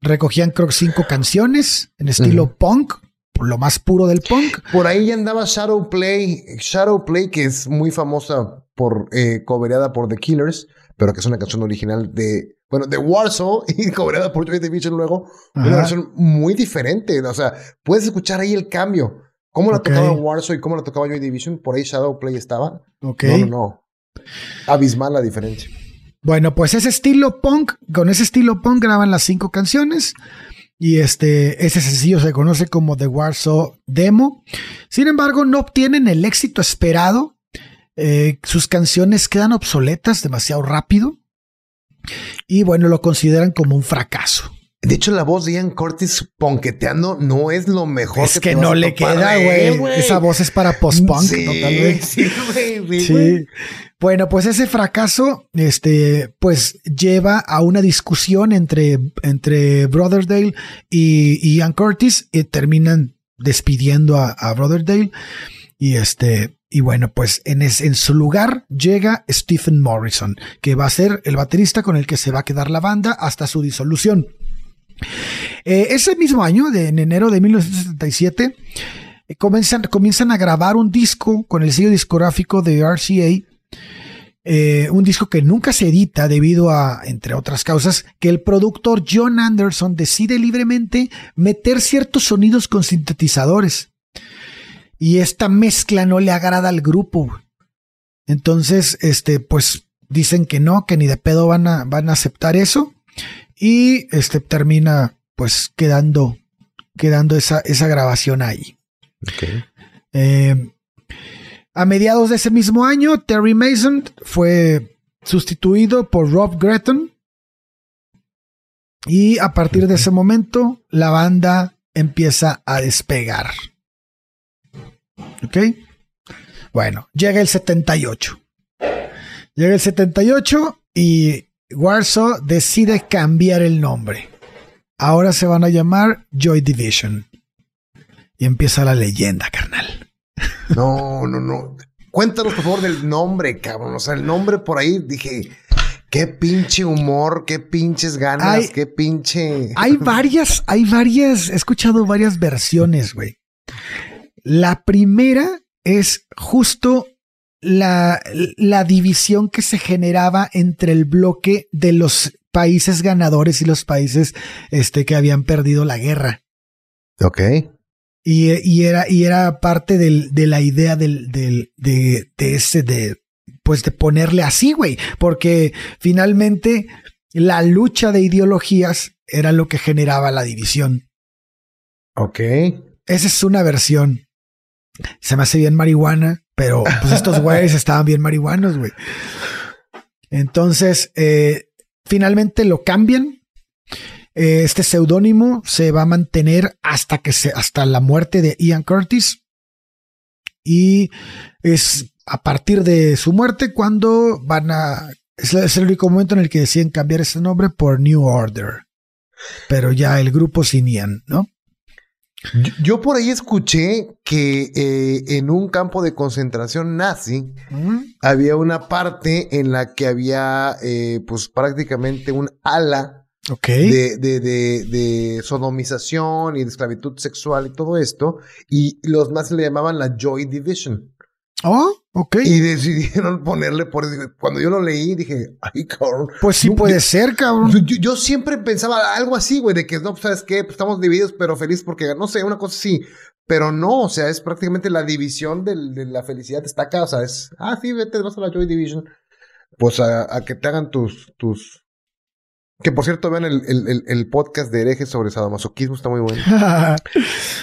recogían creo que cinco canciones en estilo Ujú. punk, lo más puro del punk. Por ahí ya andaba Shadow Play, Shadow Play, que es muy famosa por eh, cobereada por The Killers, pero que es una canción original de, bueno, de Warsaw y cobereada por Joy Division luego. Una versión muy diferente. O sea, puedes escuchar ahí el cambio. Cómo la tocaba Warsaw y cómo la tocaba Joy Division. Por ahí Shadow Play estaba. Ok. No, no, no. Abismal la diferencia. Bueno, pues ese estilo punk, con ese estilo punk graban las cinco canciones. Y este, ese sencillo se conoce como The Warsaw Demo. Sin embargo, no obtienen el éxito esperado. Eh, sus canciones quedan obsoletas demasiado rápido. Y bueno, lo consideran como un fracaso. De hecho, la voz de Ian Curtis ponqueteando no es lo mejor es que no le topar queda, güey. Esa voz es para post-punk, Sí, totalmente. sí, güey, sí. Bueno, pues ese fracaso, este, pues lleva a una discusión entre, entre Brotherdale y, y Ian Curtis y terminan despidiendo a, a Brotherdale. Y este, y bueno, pues en, es- en su lugar llega Stephen Morrison, que va a ser el baterista con el que se va a quedar la banda hasta su disolución. Eh, ese mismo año, en enero de 1977, eh, comienzan, comienzan a grabar un disco con el sello discográfico de RCA. eh, un disco que nunca se edita debido a, entre otras causas, que el productor John Anderson decide libremente meter ciertos sonidos con sintetizadores. Y esta mezcla no le agrada al grupo. Entonces, este, pues dicen que no, que ni de pedo van a, van a aceptar eso. Y este termina pues quedando, quedando esa, esa grabación ahí. Eh, a mediados de ese mismo año, Terry Mason fue sustituido por Rob Gretton. Y a partir de ese momento, la banda empieza a despegar. ¿Ok? Bueno, llega el 78. Llega el 78 y Warsaw decide cambiar el nombre. Ahora se van a llamar Joy Division. Y empieza la leyenda, carnal. No, no, no. Cuéntanos, por favor, del nombre, cabrón. O sea, el nombre por ahí dije, qué pinche humor, qué pinches ganas, qué pinche. Hay varias, hay varias, he escuchado varias versiones, güey. La primera es justo la, la división que se generaba entre el bloque de los países ganadores y los países este, que habían perdido la guerra. Ok. Y, y era, y era parte del, de la idea del, del, de, de ese, de, pues de ponerle así, güey, porque finalmente la lucha de ideologías era lo que generaba la división. Ok. Esa es una versión. Se me hace bien marihuana, pero pues estos güeyes estaban bien marihuanos, güey. Entonces, eh, finalmente lo cambian. Eh, este seudónimo se va a mantener hasta que se, hasta la muerte de Ian Curtis. Y es a partir de su muerte cuando van a. Es, es el único momento en el que deciden cambiar ese nombre por New Order. Pero ya el grupo sin Ian, ¿no? Yo, yo por ahí escuché que eh, en un campo de concentración nazi había una parte en la que había, eh, pues prácticamente un ala de, de, de, de sodomización y de esclavitud sexual y todo esto, y los nazis le llamaban la Joy Division. Oh, ok. Y decidieron ponerle por cuando yo lo leí dije, ay, cabrón. Pues sí No, puede yo- ser, cabrón. Yo, siempre pensaba algo así, güey, de que no, pues, ¿sabes qué? Pues estamos divididos, pero feliz porque, no sé, una cosa así. Pero no, o sea, es prácticamente la división del- de la felicidad está acá, o sea, es, ah, sí, vete, vas a la Joy Division. Pues a, a que te hagan tus, tus, Que por cierto, vean el, el, el, podcast de herejes sobre sadomasoquismo, está muy bueno.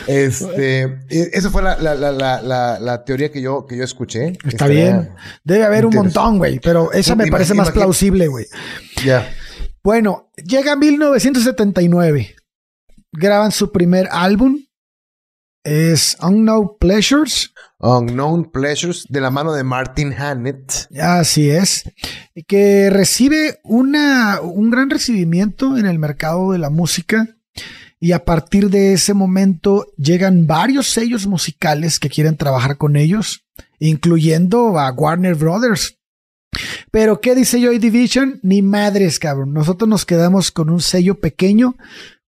este, e, esa fue la, la, la, la, teoría que yo, que yo escuché. Está bien. Debe haber un montón, güey, pero esa me parece más plausible, güey. Ya. Bueno, llega 1979. Graban su primer álbum. Es Unknown Pleasures. Unknown Pleasures de la mano de Martin Hannett. Así es. Que recibe una, un gran recibimiento en el mercado de la música. Y a partir de ese momento llegan varios sellos musicales que quieren trabajar con ellos, incluyendo a Warner Brothers. Pero, ¿qué dice Joy Division? Ni madres, cabrón. Nosotros nos quedamos con un sello pequeño.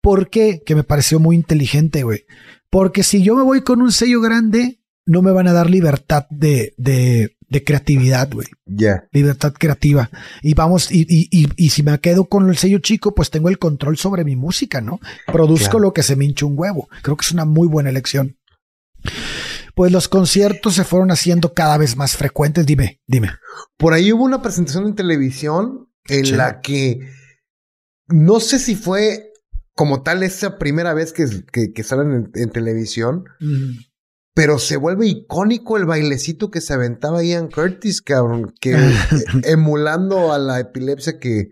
¿Por qué? Que me pareció muy inteligente, güey. Porque si yo me voy con un sello grande, no me van a dar libertad de, de, de creatividad, güey. Ya. Libertad creativa. Y vamos, y, y, y, si me quedo con el sello chico, pues tengo el control sobre mi música, ¿no? Produzco lo que se me hincha un huevo. Creo que es una muy buena elección. Pues los conciertos se fueron haciendo cada vez más frecuentes. Dime, dime. Por ahí hubo una presentación en televisión en la que no sé si fue como tal esa primera vez que, que, salen en, televisión. Pero se vuelve icónico el bailecito que se aventaba Ian Curtis, cabrón, que emulando a la epilepsia que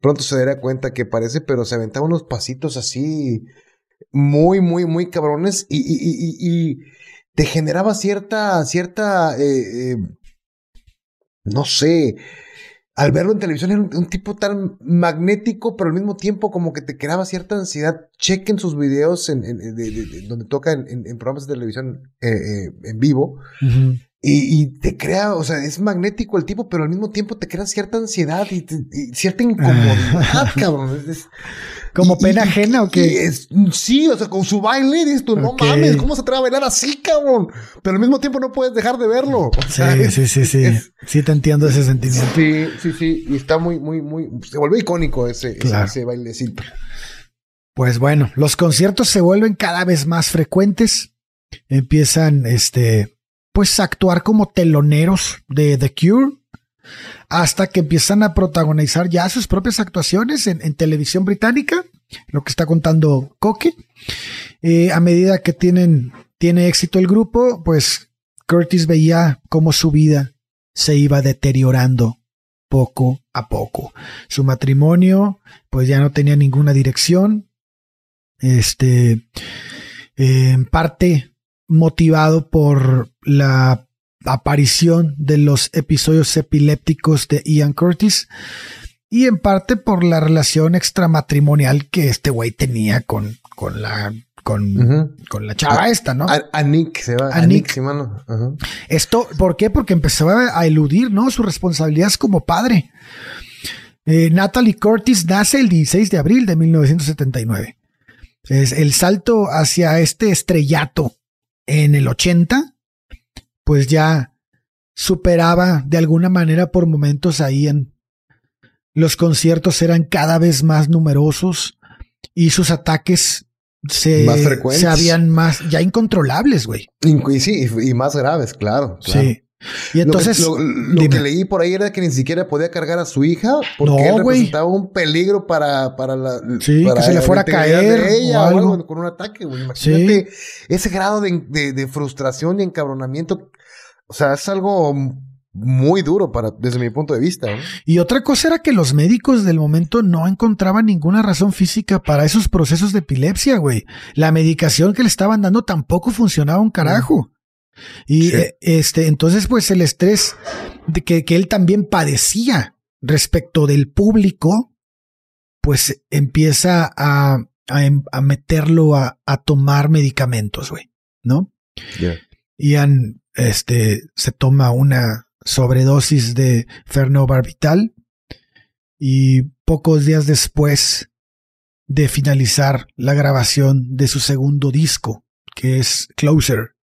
pronto se daría cuenta que parece, pero se aventaba unos pasitos así muy, muy, muy cabrones y, y, y, y te generaba cierta, cierta, eh, eh, no sé, al verlo en televisión era un, tipo tan magnético, pero al mismo tiempo como que te creaba cierta ansiedad. Chequen sus videos en, donde toca en, programas de televisión eh, eh, en vivo. Y, te crea, o sea, es magnético el tipo, pero al mismo tiempo te crea cierta ansiedad y, cierta incomodidad, cabrón. ¿Como pena ajena o qué? sí, o sea, con su baile, dices tú, no mames, ¿cómo se atreve a bailar así, cabrón? Pero al mismo tiempo no puedes dejar de verlo. sí, sí, sí, sí. sí, te entiendo ese sentimiento. Sí, sí, sí. Y está muy, muy, muy. Se vuelve icónico ese, ese, bailecito. Pues bueno, los conciertos se vuelven cada vez más frecuentes. Empiezan, este, pues actuar como teloneros de The Cure hasta que empiezan a protagonizar ya sus propias actuaciones en, televisión británica, lo que está contando Coque. Eh, a medida que tienen, tiene éxito el grupo, pues Curtis veía cómo su vida se iba deteriorando poco a poco. Su matrimonio, pues ya no tenía ninguna dirección. Este, eh, en parte motivado por la aparición de los episodios epilépticos de Ian Curtis y en parte por la relación extramatrimonial que este güey tenía con, con la con, con la chava esta, ¿no? A, Nick se va. A, Nick, mano. Esto, ¿por qué? Porque empezaba a eludir, ¿no? Sus responsabilidades como padre. Eh, Natalie Curtis nace el 16 de abril de 1979. Es el salto hacia este estrellato en el 80 pues ya superaba de alguna manera por momentos ahí en los conciertos eran cada vez más numerosos y sus ataques se, más se habían más ya incontrolables, güey. Y, sí, y, más graves, claro, Sí. Y entonces lo, que, leí por ahí era que ni siquiera podía cargar a su hija porque él representaba un peligro para, para la sí, que se le fuera a caer ella, o algo. con un ataque, güey. Imagínate ese grado de, de, frustración y encabronamiento o sea, es algo muy duro para, desde mi punto de vista. Y otra cosa era que los médicos del momento no encontraban ninguna razón física para esos procesos de epilepsia, güey. La medicación que le estaban dando tampoco funcionaba un carajo. Y eh, este, entonces, pues el estrés de que, que él también padecía respecto del público, pues empieza a, a, em, meterlo a, tomar medicamentos, güey, ¿no? Y han, este, se toma una sobredosis de Fernobarbital y pocos días después de finalizar la grabación de su segundo disco, que es Closer.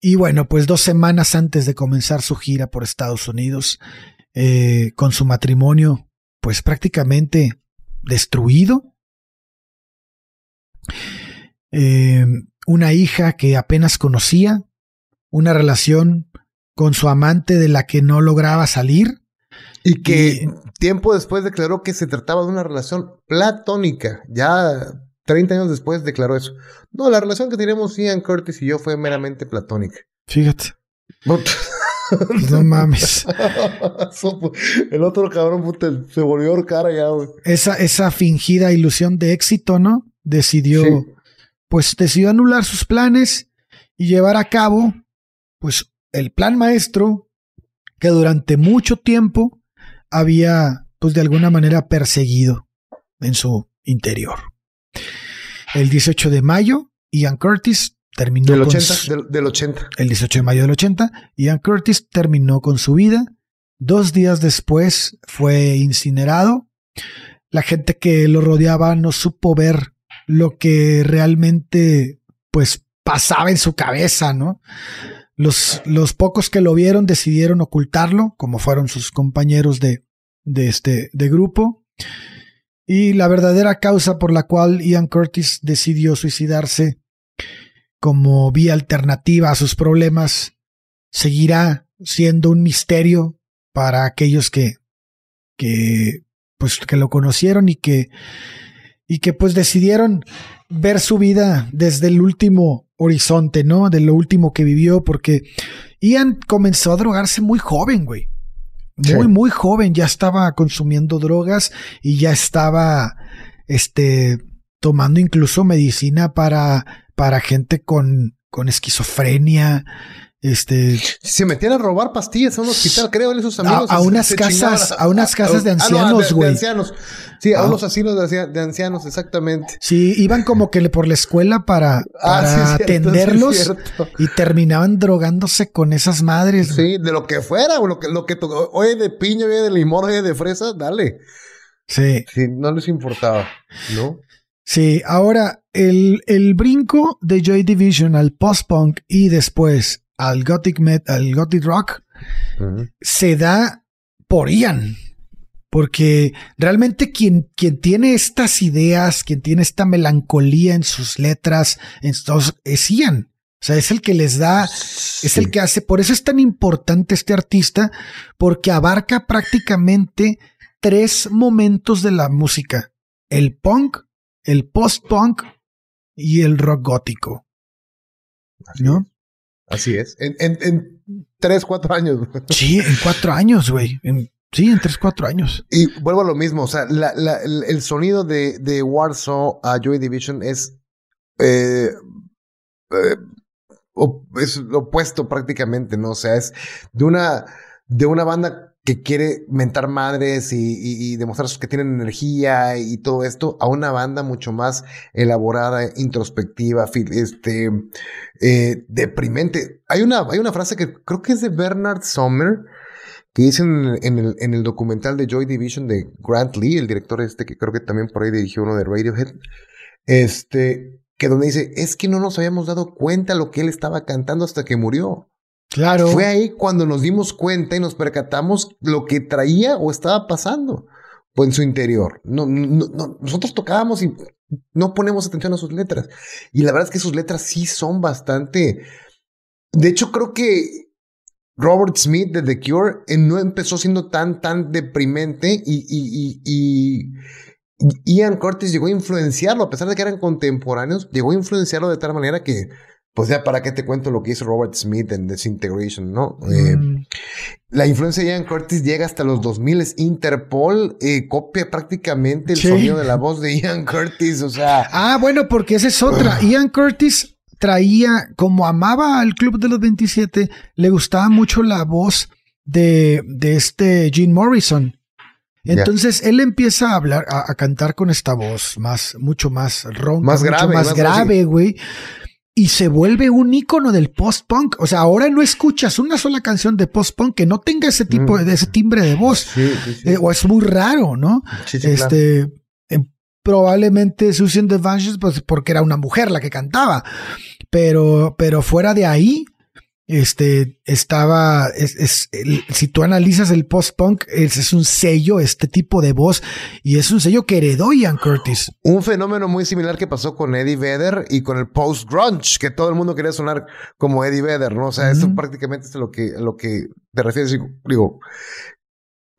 Y bueno, pues dos semanas antes de comenzar su gira por Estados Unidos, eh, con su matrimonio, pues prácticamente destruido, eh, una hija que apenas conocía, una relación con su amante de la que no lograba salir Y que tiempo después declaró que se trataba de una relación platónica. Ya 30 años después declaró eso. No, la relación que teníamos Ian Curtis y yo fue meramente platónica. Fíjate. no mames. El otro cabrón se volvió a ahorcar allá, güey. Esa, esa fingida ilusión de éxito, ¿no? Decidió, pues decidió anular sus planes y llevar a cabo, pues, el plan maestro que durante mucho tiempo había, pues, de alguna manera perseguido en su interior. El 18 de mayo, Ian Curtis terminó del 80, del, 80. El 18 de mayo del 80, Ian Curtis terminó con su vida. Dos días después fue incinerado. La gente que lo rodeaba no supo ver lo que realmente, pues, pasaba en su cabeza, ¿no? Los, los pocos que lo vieron decidieron ocultarlo, como fueron sus compañeros de, de este de grupo. Y la verdadera causa por la cual Ian Curtis decidió suicidarse como vía alternativa a sus problemas seguirá siendo un misterio para aquellos que, que, pues, que lo conocieron y que, y que pues decidieron ver su vida desde el último horizonte, ¿no? De lo último que vivió, porque Ian comenzó a drogarse muy joven, güey muy, muy joven, ya estaba consumiendo drogas y ya estaba, este, tomando incluso medicina para, para gente con, con esquizofrenia, este. Se metían a robar pastillas a un hospital, creo, en esos amigos. A, unas casas, a, unas casas de ancianos, güey. ancianos. Sí, a unos asilos de, ancianos, exactamente. Sí, iban como que por la escuela para, ah, atenderlos y terminaban drogándose con esas madres. Sí, de lo que fuera, o lo que, lo que oye de piña, oye de limón, oye de fresa, dale. Sí. Sí, no les importaba, ¿no? Sí, ahora el, el brinco de Joy Division al post-punk y después al gothic metal, al gothic rock, se da por Ian. Porque realmente quien, quien tiene estas ideas, quien tiene esta melancolía en sus letras, en es Ian. O sea, es el que les da, es el que hace. Por eso es tan importante este artista, porque abarca prácticamente tres momentos de la música: el punk, el post-punk y el rock gótico. ¿No? Así es. En, en, en tres, cuatro años. Sí, en cuatro años, güey. sí, en tres, cuatro años. Y vuelvo a lo mismo. O sea, la, la, el, sonido de, de Warsaw a Joy Division es. Eh, eh, es lo opuesto prácticamente, ¿no? O sea, es de una, de una banda que quiere mentar madres y, demostrar que tienen energía y todo esto a una banda mucho más elaborada, introspectiva, este, eh, deprimente. Hay una, hay una frase que creo que es de Bernard Sommer que dice en, el, en el documental de Joy Division de Grant Lee, el director este que creo que también por ahí dirigió uno de Radiohead, este, que donde dice, es que no nos habíamos dado cuenta lo que él estaba cantando hasta que murió. Claro. Fue ahí cuando nos dimos cuenta y nos percatamos lo que traía o estaba pasando en su interior. No, no, nosotros tocábamos y no ponemos atención a sus letras. Y la verdad es que sus letras sí son bastante. De hecho, creo que Robert Smith de The Cure no empezó siendo tan, tan deprimente y, y Ian Curtis llegó a influenciarlo, a pesar de que eran contemporáneos, llegó a influenciarlo de tal manera que pues ya para qué te cuento lo que hizo Robert Smith en Disintegration, ¿no? Eh, mm. la influencia de Ian Curtis llega hasta los 2000, Interpol eh, copia prácticamente el sonido de la voz de Ian Curtis, o sea... Ah, bueno, porque esa es otra. Ian Curtis traía, como amaba al Club de los 27, le gustaba mucho la voz de, de este Gene Morrison. Entonces él empieza a hablar, a, cantar con esta voz más, mucho más ronca, más grave, más, grave, güey y se vuelve un icono del post-punk. O sea, ahora no escuchas una sola canción de post-punk que no tenga ese tipo de ese timbre de voz. Eh, o es muy raro, ¿no? este, em, probablemente Susan DeVanges, pues porque era una mujer la que cantaba. Pero, pero fuera de ahí, este estaba es, si tú analizas el post-punk es, es, un sello este tipo de voz y es un sello que heredó Ian Curtis un fenómeno muy similar que pasó con Eddie Vedder y con el post grunge que todo el mundo quería sonar como Eddie Vedder no o sea eso prácticamente es lo que lo que te refieres digo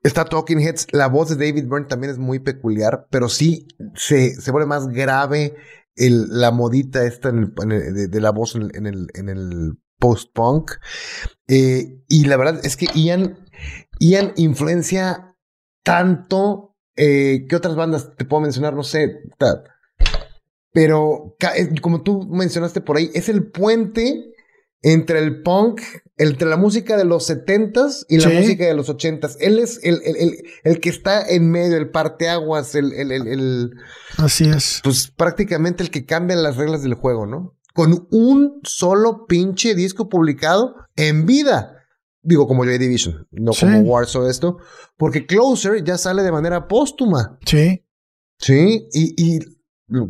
Está Talking Heads. La voz de David Byrne también es muy peculiar, pero sí se, se vuelve más grave el, la modita esta en el, de, la voz en el, en el, post-punk. Eh, y la verdad es que Ian, Ian influencia tanto eh, que otras bandas te puedo mencionar, no sé. Pero como tú mencionaste por ahí, es el puente entre el punk, entre la música de los setentas y la música de los ochentas. Él es el, el, el, que está en medio, el parteaguas, el, el, el, Así es. Pues prácticamente el que cambia las reglas del juego, ¿no? Con un solo pinche disco publicado en vida. Digo, como Joy Division, no como Wars o esto. Porque Closer ya sale de manera póstuma. Sí. Sí, y, y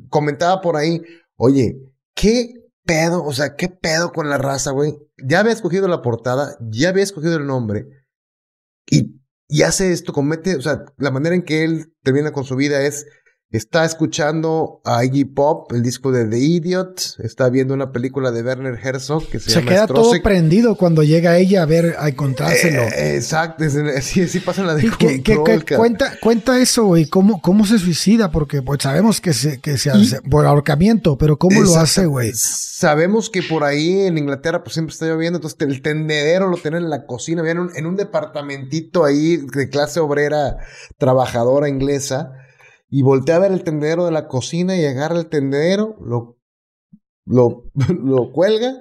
comentaba por ahí, oye, ¿qué pedo? O sea, ¿qué pedo con la raza, güey? Ya había escogido la portada, ya había escogido el nombre y, y hace esto, comete, o sea, la manera en que él termina con su vida es Está escuchando a Iggy Pop, el disco de The Idiot. Está viendo una película de Werner Herzog que se, se queda todo prendido cuando llega ella a ver, a encontrárselo. Eh, exacto, sí, sí pasa la de control, cuenta, cuenta eso, güey. ¿Cómo, ¿Cómo se suicida? Porque pues, sabemos que se, que se hace por ahorcamiento, pero ¿cómo lo hace, güey? Sabemos que por ahí en Inglaterra pues siempre está lloviendo, entonces el tendedero lo tienen en la cocina, en un, en un departamentito ahí de clase obrera trabajadora inglesa y voltea a ver el tendedero de la cocina y agarra el tendedero, lo, lo, lo cuelga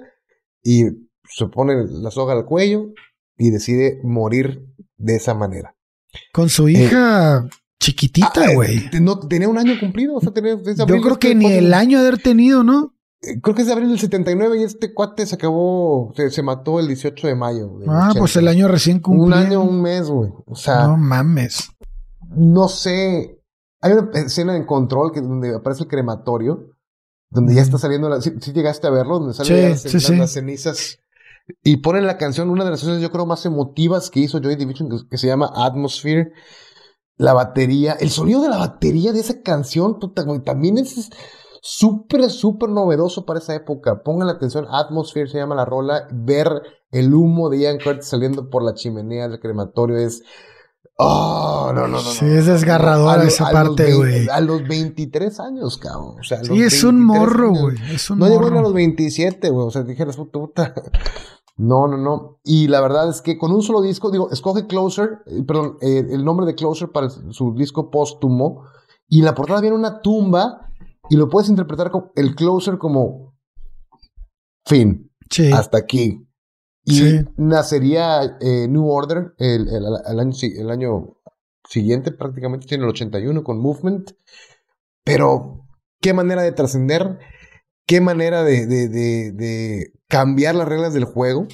y se pone la soga al cuello y decide morir de esa manera. Con su hija chiquitita, ah, eh, güey. no, tenía un año cumplido. O sea, tenía, Yo creo que ni el año de haber tenido, ¿no? Eh, creo que es de abril del 79 y este cuate se acabó, se, se mató el 18 de mayo. ah, pues el año recién cumplido. Un año, un mes, güey. O sea. No mames. No sé. Hay una escena en control que donde aparece el crematorio, donde ya está saliendo la. Si llegaste a verlo, donde salen las, cenizas. Y ponen la canción, una de las canciones yo creo más emotivas que hizo Joy Division, que, se llama Atmosphere. La batería, el sonido de la batería de esa canción, también es súper, súper novedoso para esa época. Pongan la atención, Atmosphere se llama la rola. Ver el humo de Ian Curtis saliendo por la chimenea del crematorio es Oh, no, no, no. Sí, es desgarradora esa parte, güey. A los 23 años, cabrón. O sea, sí, es un morro, güey. No llegó a los 27, güey. O sea, dijeras, puta, puta. No, no, no. Y la verdad es que con un solo disco, digo, escoge Closer, eh, perdón, eh, el nombre de Closer para su disco póstumo. Y en la portada viene una tumba y lo puedes interpretar como el Closer como fin. Sí. Hasta aquí. Y nacería eh, New Order el, el, año, el año siguiente, prácticamente tiene el 81 con Movement. Pero qué manera de trascender, qué manera de, de, de, cambiar las reglas del juego.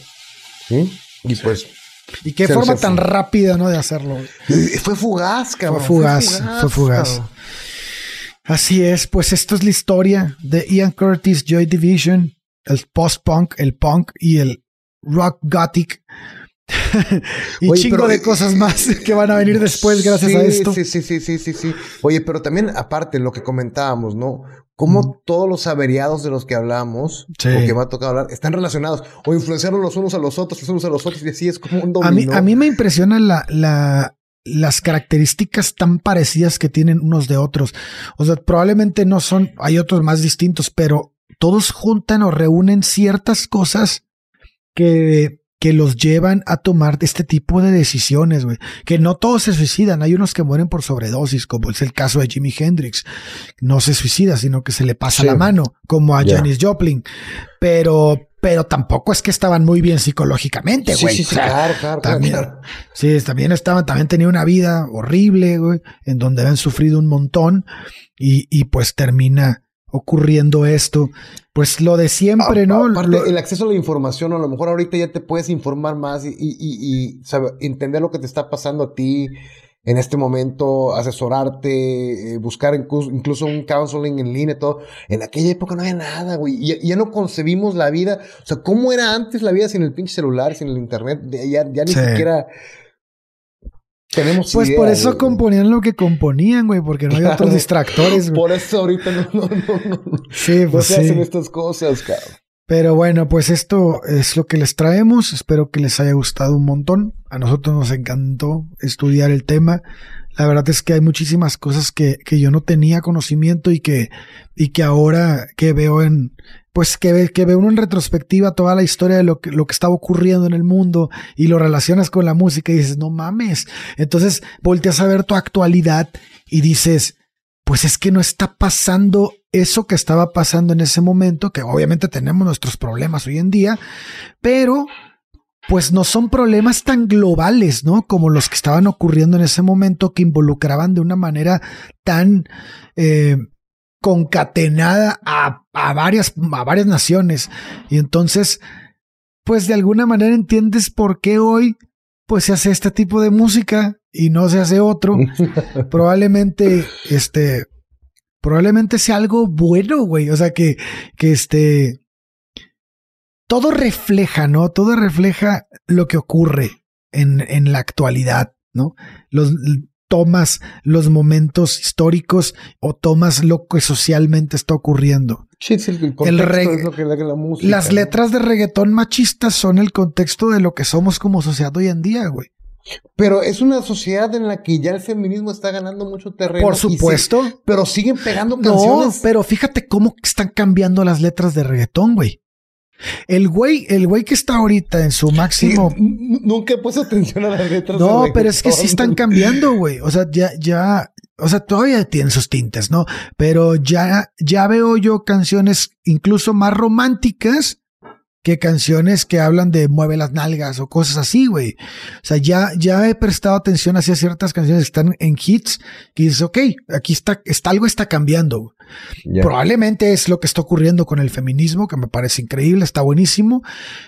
Y pues. Y qué forma tan rápida, ¿no? De hacerlo. Fue fugaz, cabrón. Fue fugaz, fue fugaz. Así es, pues esto es la historia de Ian Curtis, Joy Division, el post-punk, el punk y el rock gothic. y chingo de cosas más que van a venir después gracias a esto. Sí, sí, sí, sí, sí, sí. Oye, pero también aparte lo que comentábamos, ¿no? Cómo todos los averiados de los que hablamos, o que va a tocar hablar, están relacionados o influenciaron los unos a los otros, los unos a los otros, y así es como un dominó. A mí, a mí me impresiona la, la, las características tan parecidas que tienen unos de otros. O sea, probablemente no son, hay otros más distintos, pero todos juntan o reúnen ciertas cosas que, que los llevan a tomar este tipo de decisiones, güey. Que no todos se suicidan, hay unos que mueren por sobredosis, como es el caso de Jimi Hendrix. No se suicida, sino que se le pasa la mano, como a Janis Joplin. Pero, pero tampoco es que estaban muy bien psicológicamente, güey. Sí, claro, claro, también, Sí, también estaban, también tenían una vida horrible, güey, en donde habían sufrido un montón y, y pues termina ocurriendo esto. Pues lo de siempre, ¿no? Aparte, el acceso a la información, a lo mejor ahorita ya te puedes informar más y, y, y, entender lo que te está pasando a ti en este momento, asesorarte, eh, buscar incluso, un counseling en línea, todo. En aquella época no había nada, güey. Y ya, no concebimos la vida. O sea, ¿cómo era antes la vida sin el pinche celular, sin el internet? Ya, ya ni siquiera tenemos Pues por eso componían lo que componían, güey, porque no hay otros distractores, güey. Por eso ahorita no, no, no, no. Sí, pues se hacen estas cosas, cabrón. Pero bueno, pues esto es lo que les traemos. Espero que les haya gustado un montón. A nosotros nos encantó estudiar el tema. La verdad es que hay muchísimas cosas que, que yo no tenía conocimiento y que, y que ahora que veo en, pues que, ve, que ve uno en retrospectiva toda la historia de lo que, lo que estaba ocurriendo en el mundo y lo relacionas con la música y dices, no mames. Entonces volteas a ver tu actualidad y dices, pues es que no está pasando eso que estaba pasando en ese momento, que obviamente tenemos nuestros problemas hoy en día, pero pues no son problemas tan globales, ¿no? Como los que estaban ocurriendo en ese momento que involucraban de una manera tan eh, concatenada a, a, varias, a varias naciones. Y entonces, pues de alguna manera entiendes por qué hoy pues se hace este tipo de música y no se hace otro. probablemente, este, probablemente sea algo bueno, güey. O sea, que, que este, todo refleja, ¿no? Todo refleja lo que ocurre en, en la actualidad, ¿no? Los, tomas los momentos históricos o tomas lo que socialmente está ocurriendo. Sí, sí, el, el es lo que la, la música. Las ¿no? letras de reggaetón machistas son el contexto de lo que somos como sociedad hoy en día, güey. Pero es una sociedad en la que ya el feminismo está ganando mucho terreno. Por supuesto. Sí, pero siguen pegando canciones. No, pero fíjate cómo están cambiando las letras de reggaetón, güey. El güey, el güey que está ahorita en su máximo. Sí, nunca he puesto atención a las letras. No, pero es que sí están cambiando, güey. O sea, ya, ya, o sea, todavía tienen sus tintes, ¿no? Pero ya, ya veo yo canciones incluso más románticas que canciones que hablan de mueve las nalgas o cosas así, güey. O sea, ya, ya he prestado atención hacia ciertas canciones que están en hits que dices, ok, aquí está, está algo está cambiando. Yeah. Probablemente es lo que está ocurriendo con el feminismo, que me parece increíble, está buenísimo.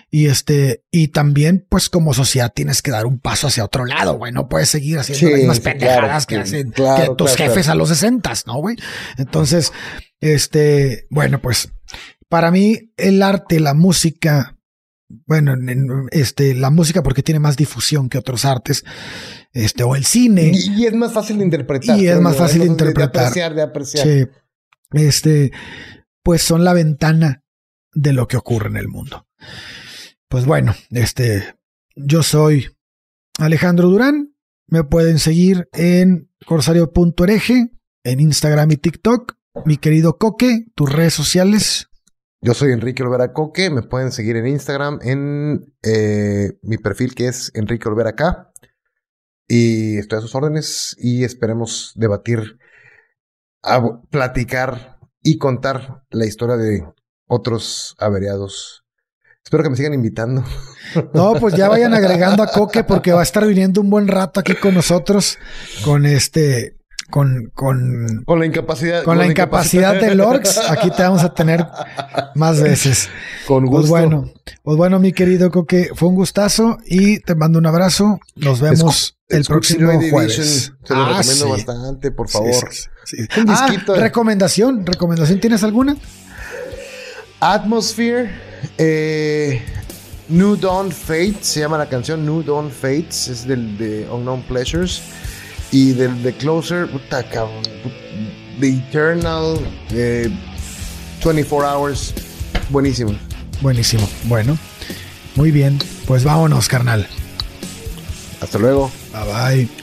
Y este, y también, pues como sociedad tienes que dar un paso hacia otro lado, güey. No puedes seguir haciendo sí, las mismas pendejadas claro, que hacen claro, que tus claro, jefes a los sesentas, ¿no, güey? Entonces, este, bueno, pues para mí el arte, la música, bueno, este, la música porque tiene más difusión que otros artes, este, o el cine. Y, y es más fácil de interpretar. Y es más fácil de interpretar. De apreciar, de apreciar. Sí. Este, pues son la ventana de lo que ocurre en el mundo. Pues bueno, este, yo soy Alejandro Durán. Me pueden seguir en corsario.ereje, en Instagram y TikTok. Mi querido Coque, tus redes sociales. Yo soy Enrique Olvera Coque, me pueden seguir en Instagram en eh, mi perfil que es Enrique Olvera K. Y estoy a sus órdenes y esperemos debatir, platicar y contar la historia de otros averiados. Espero que me sigan invitando. No, pues ya vayan agregando a Coque porque va a estar viniendo un buen rato aquí con nosotros con este con, con, con la incapacidad. Con, la, incapacidad, de Lorx, aquí te vamos a tener más veces. Con gusto. Pues bueno, pues bueno, mi querido Coque, fue un gustazo y te mando un abrazo. Nos vemos Escu el próximo jueves. Se lo ah, recomiendo sí. bastante, por favor. Sí, sí, un ah, recomendación, recomendación, ¿tienes alguna? Atmosphere, eh, New Dawn Fates, se llama la canción New Dawn Fates, es del de Unknown Pleasures. Y del The Closer, puta cabrón. The Eternal, eh, 24 Hours. Buenísimo. Buenísimo. Bueno, muy bien. Pues vámonos, carnal. Hasta luego. Bye bye.